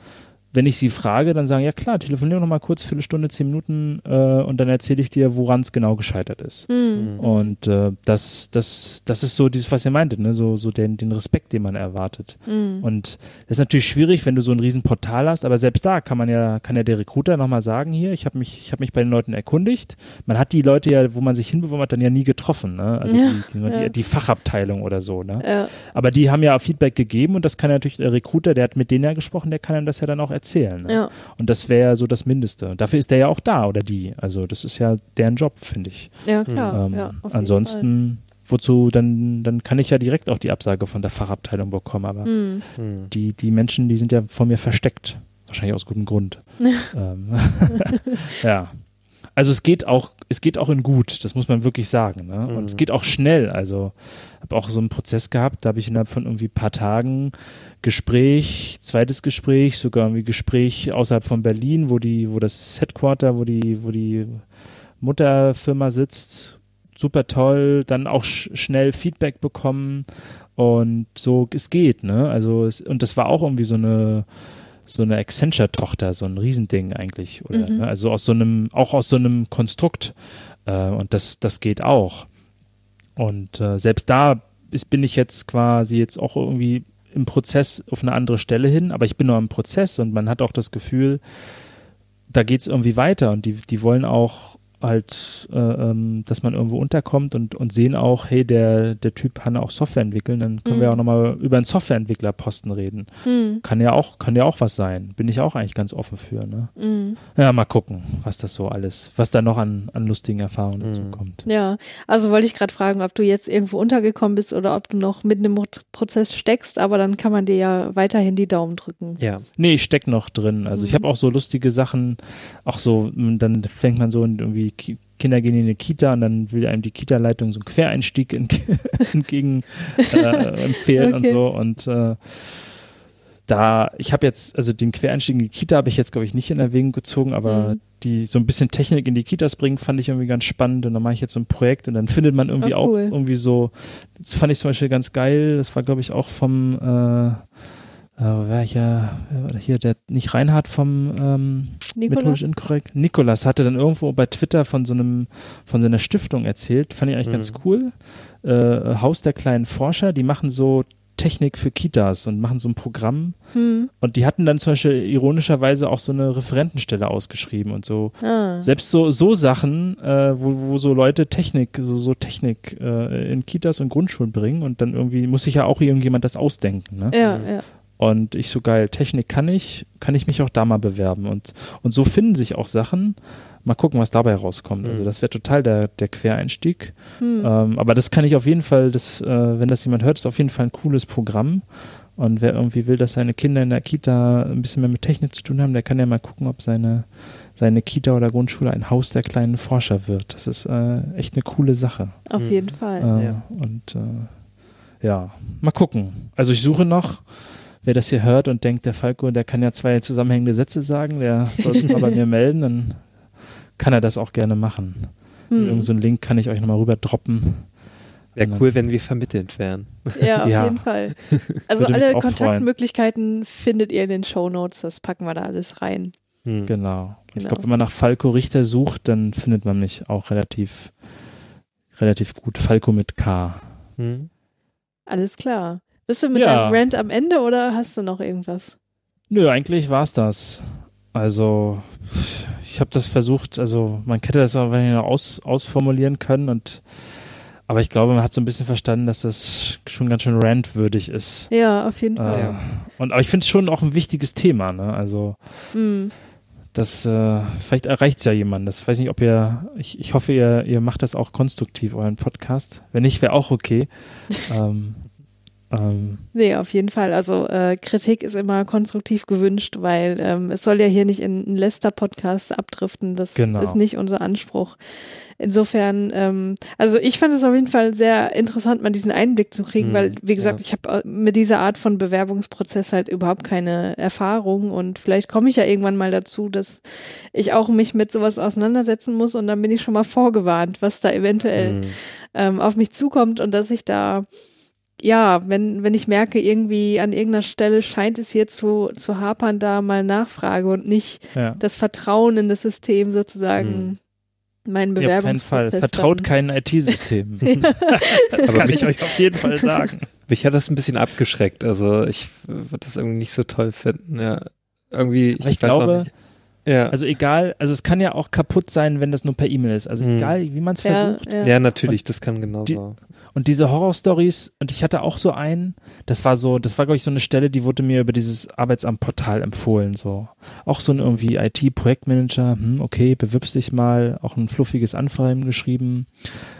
wenn ich sie frage, dann sagen, ja klar, telefonieren wir noch mal kurz, Viertelstunde, zehn Minuten äh, und dann erzähle ich dir, woran es genau gescheitert ist. Hm. Und äh, das, das, das ist so dieses, was ihr meintet, ne? so, so den, den Respekt, den man erwartet. Hm. Und das ist natürlich schwierig, wenn du so ein Riesenportal hast, aber selbst da kann man ja, kann ja der Recruiter nochmal sagen, hier, ich habe mich, ich habe mich bei den Leuten erkundigt. Man hat die Leute ja, wo man sich hinbeworben hat, dann ja nie getroffen, ne? Also Ja, die, die, ja. die, die Fachabteilung oder so, ne? Ja. Aber die haben ja Feedback gegeben und das kann natürlich der Recruiter, der hat mit denen ja gesprochen, der kann einem das ja dann auch erzählen. Ne? Ja. Und das wäre so das Mindeste. Und dafür ist der ja auch da oder die. Also das ist ja deren Job, finde ich. ja, klar. ähm, ja, ansonsten, wozu, dann, dann kann ich ja direkt auch die Absage von der Fachabteilung bekommen. Aber Fall. Hm. Hm. die, die Menschen, die sind ja von mir versteckt. Wahrscheinlich aus gutem Grund. ähm, ja. Also es geht auch, es geht auch in gut, das muss man wirklich sagen. Ne? Und es Mhm. geht auch schnell. Also habe auch so einen Prozess gehabt, da habe ich innerhalb von irgendwie paar Tagen Gespräch, zweites Gespräch, sogar irgendwie Gespräch außerhalb von Berlin, wo die, wo das Headquarter, wo die, wo die Mutterfirma sitzt. Super toll, dann auch sch schnell Feedback bekommen und so, es geht, ne? Also es, und das war auch irgendwie so eine so eine Accenture-Tochter, so ein Riesending eigentlich, oder? Mhm. Ne? Also aus so einem, auch aus so einem Konstrukt. Äh, und das, das geht auch. Und äh, selbst da ist, bin ich jetzt quasi jetzt auch irgendwie im Prozess auf eine andere Stelle hin, aber ich bin noch im Prozess und man hat auch das Gefühl, da geht es irgendwie weiter und die, die wollen auch halt, äh, ähm, dass man irgendwo unterkommt und, und sehen auch, hey, der, der Typ kann auch Software entwickeln, dann können wir Mhm. auch nochmal über einen Softwareentwicklerposten reden. Hm. Kann ja auch, kann ja auch was sein. Bin ich auch eigentlich ganz offen für, ne? Hm. Ja, mal gucken, was das so alles, was da noch an, an lustigen Erfahrungen dazu Mhm. kommt. Ja, also wollte ich gerade fragen, ob du jetzt irgendwo untergekommen bist oder ob du noch mitten im Prozess steckst, aber dann kann man dir ja weiterhin die Daumen drücken. Ja. Nee, ich steck noch drin. Also ich Mhm. habe auch so lustige Sachen, auch so, dann fängt man so in irgendwie Ki Kinder gehen in eine Kita und dann will einem die Kita-Leitung so einen Quereinstieg ent entgegen äh, empfehlen und Okay. so. Und äh, da, ich habe jetzt, also den Quereinstieg in die Kita habe ich jetzt, glaube ich, nicht in Erwägung gezogen, aber Mhm. die so ein bisschen Technik in die Kitas bringen, fand ich irgendwie ganz spannend. Und dann mache ich jetzt so ein Projekt und dann findet man irgendwie Oh, auch cool. irgendwie so, das fand ich zum Beispiel ganz geil. Das war, glaube ich, auch vom äh, äh, welcher, hier, der, nicht Reinhard vom ähm, methodisch inkorrekt. Nikolas hatte dann irgendwo bei Twitter von so einem, von so einer Stiftung erzählt, fand ich eigentlich mhm. ganz cool. Äh, Haus der kleinen Forscher, die machen so Technik für Kitas und machen so ein Programm. Hm. Und die hatten dann zum Beispiel ironischerweise auch so eine Referentenstelle ausgeschrieben und so. Ah. Selbst so, so Sachen, äh, wo, wo so Leute Technik, so, so Technik äh, in Kitas und Grundschulen bringen und dann irgendwie muss sich ja auch irgendjemand das ausdenken. Ne? Ja, ja. Und ich so geil, Technik kann ich, kann ich mich auch da mal bewerben. Und, und so finden sich auch Sachen. Mal gucken, was dabei rauskommt. Also mhm. Also das wäre total der, der Quereinstieg. Mhm. Ähm, aber das kann ich auf jeden Fall, das, äh, wenn das jemand hört, ist auf jeden Fall ein cooles Programm. Und wer irgendwie will, dass seine Kinder in der Kita ein bisschen mehr mit Technik zu tun haben, der kann ja mal gucken, ob seine, seine Kita oder Grundschule ein Haus der kleinen Forscher wird. Das ist äh, echt eine coole Sache. Auf mhm. jeden Fall. Äh, ja. Und äh, ja, mal gucken. Also ich suche noch wer das hier hört und denkt, der Falco, der kann ja zwei zusammenhängende Sätze sagen, der soll sich mal bei mir melden, dann kann er das auch gerne machen. Hm. Irgend so einen Link kann ich euch nochmal rüber droppen. Wäre cool, wenn wir vermittelt wären. Ja, auf ja. jeden Fall. Also alle Kontaktmöglichkeiten freuen. findet ihr in den Show Notes. Das packen wir da alles rein. Hm. Genau. genau. Ich glaube, wenn man nach Falco Richter sucht, dann findet man mich auch relativ, relativ gut. Falco mit K. Hm. Alles klar. Bist du mit ja. deinem Rant am Ende oder hast du noch irgendwas? Nö, eigentlich war's das. Also, ich habe das versucht, also man hätte das auch aus, ausformulieren können und aber ich glaube, man hat so ein bisschen verstanden, dass das schon ganz schön rantwürdig ist. Ja, auf jeden Fall. Äh, und aber ich finde es schon auch ein wichtiges Thema, ne? Also mm. das äh, vielleicht erreicht es ja jemanden. Das weiß nicht, ob ihr, ich, ich hoffe, ihr, ihr macht das auch konstruktiv, euren Podcast. Wenn nicht, wäre auch okay. ähm, ähm, nee, auf jeden Fall. Also äh, Kritik ist immer konstruktiv gewünscht, weil ähm, es soll ja hier nicht in einen Lester-Podcast abdriften. Das genau. ist nicht unser Anspruch. Insofern, ähm, also ich fand es auf jeden Fall sehr interessant, mal diesen Einblick zu kriegen, hm, weil, wie gesagt, ja. ich habe äh, mit dieser Art von Bewerbungsprozess halt überhaupt keine Erfahrung und vielleicht komme ich ja irgendwann mal dazu, dass ich auch mich mit sowas auseinandersetzen muss und dann bin ich schon mal vorgewarnt, was da eventuell hm. ähm, auf mich zukommt und dass ich da ja, wenn, wenn ich merke, irgendwie an irgendeiner Stelle scheint es hier zu, zu hapern, da mal nachfrage und nicht ja. das Vertrauen in das System sozusagen hm. meinen Bewerbungsprozess. Auf keinen Fall. Vertraut kein IT-System. das kann ich euch auf jeden Fall sagen. Mich hat das ein bisschen abgeschreckt. Also ich würde das irgendwie nicht so toll finden. Ja, irgendwie. ich, ich glaube, ja. Also egal, also es kann ja auch kaputt sein, wenn das nur per E-Mail ist. Also mhm. egal, wie man es ja, versucht. Ja. ja, natürlich, und das kann genauso. Die, und diese Horror-Stories, und ich hatte auch so einen, das war so, das war, glaube ich, so eine Stelle, die wurde mir über dieses Arbeitsamtportal empfohlen. So. Auch so ein irgendwie IT-Projektmanager, hm, okay, bewirbst dich mal, auch ein fluffiges Anfragen geschrieben,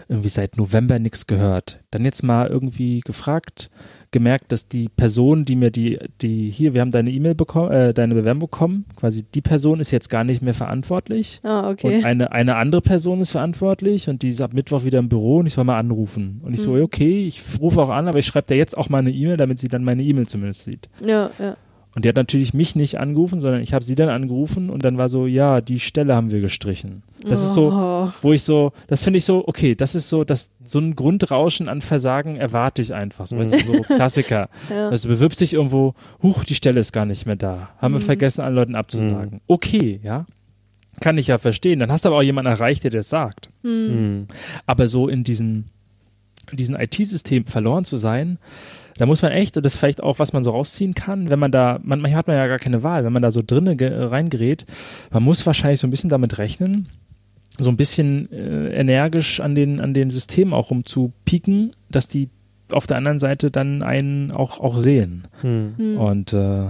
irgendwie seit November nichts gehört. Dann jetzt mal irgendwie gefragt, gemerkt, dass die Person, die mir die, die hier, wir haben deine E-Mail bekommen, äh, deine Bewerbung bekommen, quasi die Person ist jetzt gar nicht mehr verantwortlich. Ah, okay. Und eine, eine andere Person ist verantwortlich und die ist ab Mittwoch wieder im Büro und ich soll mal anrufen. Und ich hm. so, okay, ich rufe auch an, aber ich schreibe dir jetzt auch mal eine E-Mail, damit sie dann meine E-Mail zumindest sieht. Ja, ja. Und die hat natürlich mich nicht angerufen, sondern ich habe sie dann angerufen und dann war so, ja, die Stelle haben wir gestrichen. Das oh. ist so, oh. wo ich so, das finde ich so, okay, das ist so, das, so ein Grundrauschen an Versagen erwarte ich einfach. So, mhm. weißt du, so Klassiker. ja. Also du bewirbst dich irgendwo, huch, die Stelle ist gar nicht mehr da. Haben mhm. wir vergessen, allen Leuten abzusagen. Mhm. Okay, ja. Kann ich ja verstehen. Dann hast du aber auch jemanden erreicht, der das sagt. Mhm. Mhm. Aber so in diesen, diesen IT-System verloren zu sein, da muss man echt, und das ist vielleicht auch, was man so rausziehen kann, wenn man da, man, manchmal hat man ja gar keine Wahl, wenn man da so drinnen reingerät, man muss wahrscheinlich so ein bisschen damit rechnen, so ein bisschen äh, energisch an den, an den Systemen auch rumzupieken, dass die auf der anderen Seite dann einen auch, auch sehen. Hm. Und äh,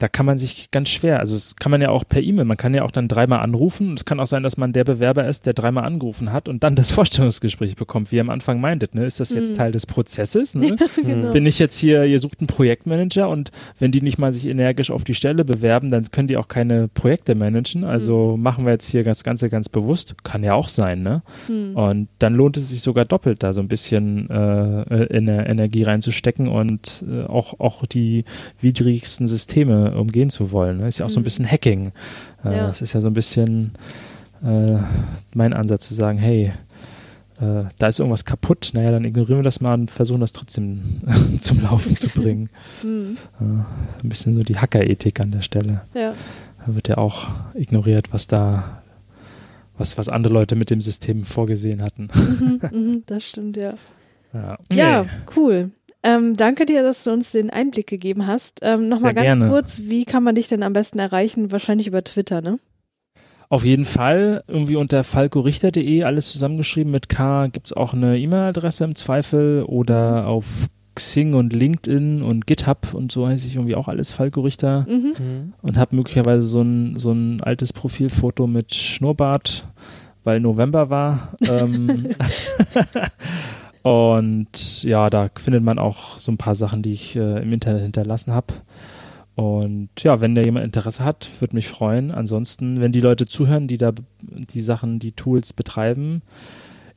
da kann man sich ganz schwer, also das kann man ja auch per E-Mail, man kann ja auch dann dreimal anrufen. Es kann auch sein, dass man der Bewerber ist, der dreimal angerufen hat und dann das Vorstellungsgespräch bekommt, wie ihr am Anfang meintet. Ne? Ist das jetzt mhm. Teil des Prozesses? Ne? Ja, genau. Bin ich jetzt hier, ihr sucht einen Projektmanager und wenn die nicht mal sich energisch auf die Stelle bewerben, dann können die auch keine Projekte managen. Also mhm. machen wir jetzt hier das Ganze ganz bewusst. Kann ja auch sein, ne? Mhm. Und dann lohnt es sich sogar doppelt, da so ein bisschen äh, in der Energie reinzustecken und äh, auch, auch die widrigsten Systeme umgehen zu wollen. Ne? Ist ja auch mhm. so ein mhm. bisschen Hacking. Äh, ja. Das ist ja so ein bisschen äh, mein Ansatz zu sagen, hey, äh, da ist irgendwas kaputt, naja, dann ignorieren wir das mal und versuchen das trotzdem zum Laufen zu bringen. Mhm. Äh, ein bisschen so die Hackerethik an der Stelle. Ja. Da wird ja auch ignoriert, was da, was, was andere Leute mit dem System vorgesehen hatten. Mhm, mhm, das stimmt, ja. Ja, Ja, Nee. cool. Ähm, danke dir, dass du uns den Einblick gegeben hast. Ähm, Nochmal ganz gerne. kurz, wie kann man dich denn am besten erreichen? Wahrscheinlich über Twitter, ne? Auf jeden Fall irgendwie unter falkorichter.de alles zusammengeschrieben mit K gibt es auch eine E-Mail-Adresse im Zweifel oder auf Xing und LinkedIn und GitHub und so heiße ich irgendwie auch alles Falco Richter Mhm. Mhm. und habe möglicherweise so ein, so ein altes Profilfoto mit Schnurrbart, weil November war. ähm, und ja, da findet man auch so ein paar Sachen, die ich äh, im Internet hinterlassen habe. Und ja, wenn da jemand Interesse hat, würde mich freuen. Ansonsten, wenn die Leute zuhören, die da die Sachen, die Tools betreiben,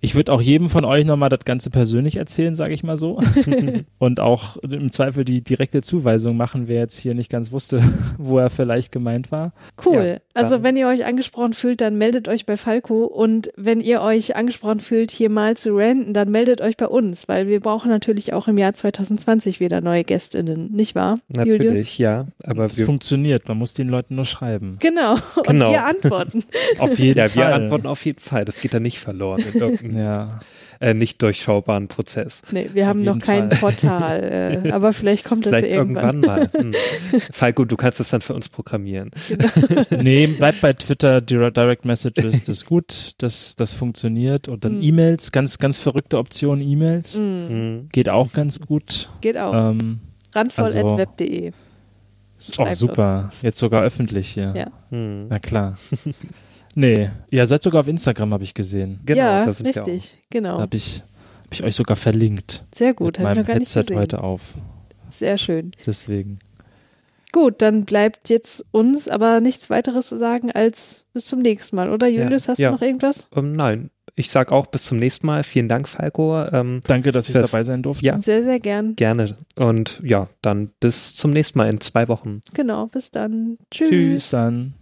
ich würde auch jedem von euch nochmal das Ganze persönlich erzählen, sage ich mal so. Und auch im Zweifel die direkte Zuweisung machen, wer jetzt hier nicht ganz wusste, wo er vielleicht gemeint war. Cool. Ja, also wenn ihr euch angesprochen fühlt, dann meldet euch bei Falco und wenn ihr euch angesprochen fühlt, hier mal zu ranten, dann meldet euch bei uns, weil wir brauchen natürlich auch im Jahr 2020 wieder neue GästInnen, nicht wahr? Julius? Natürlich, ja. Aber Es funktioniert, man muss den Leuten nur schreiben. Genau. Und Genau. wir antworten. Auf jeden ja, Fall. wir antworten auf jeden Fall. Das geht dann nicht verloren in irgendeinem Ja, äh, nicht durchschaubaren Prozess. Nee, wir haben noch kein Fall. Portal, äh, aber vielleicht kommt das Vielleicht ja irgendwann. irgendwann mal. Hm. Falco, du kannst es dann für uns programmieren. nee, bleibt bei Twitter, Dir- Direct Messages, das ist gut, das, das funktioniert. Und dann Mhm. E-Mails, ganz, ganz verrückte Option E-Mails. Mm, Hm. Geht auch ganz gut. geht auch. Ähm, also- Randvoll.web.de. ist auch Schreibt super. Jetzt sogar öffentlich hier. Ja. Hm. Na klar. nee, ihr seid sogar auf Instagram, habe ich gesehen. Genau, ja, da sind wir auch. richtig. Genau. Da habe ich, hab ich euch sogar verlinkt. Sehr gut, mit habe ich noch gar nicht Headset gesehen. heute auf. Sehr schön. Deswegen. Gut, dann bleibt jetzt uns aber nichts weiteres zu sagen als bis zum nächsten Mal, oder Julius? hast ja. du noch irgendwas? Ähm, nein, ich sag auch bis zum nächsten Mal. Vielen Dank, Falco. Ähm, Danke, dass ich Das- dabei sein durfte. Ja. Sehr, sehr gern. gerne. Und ja, dann bis zum nächsten Mal in zwei Wochen. Genau, bis dann. Tschüss. Tschüss dann.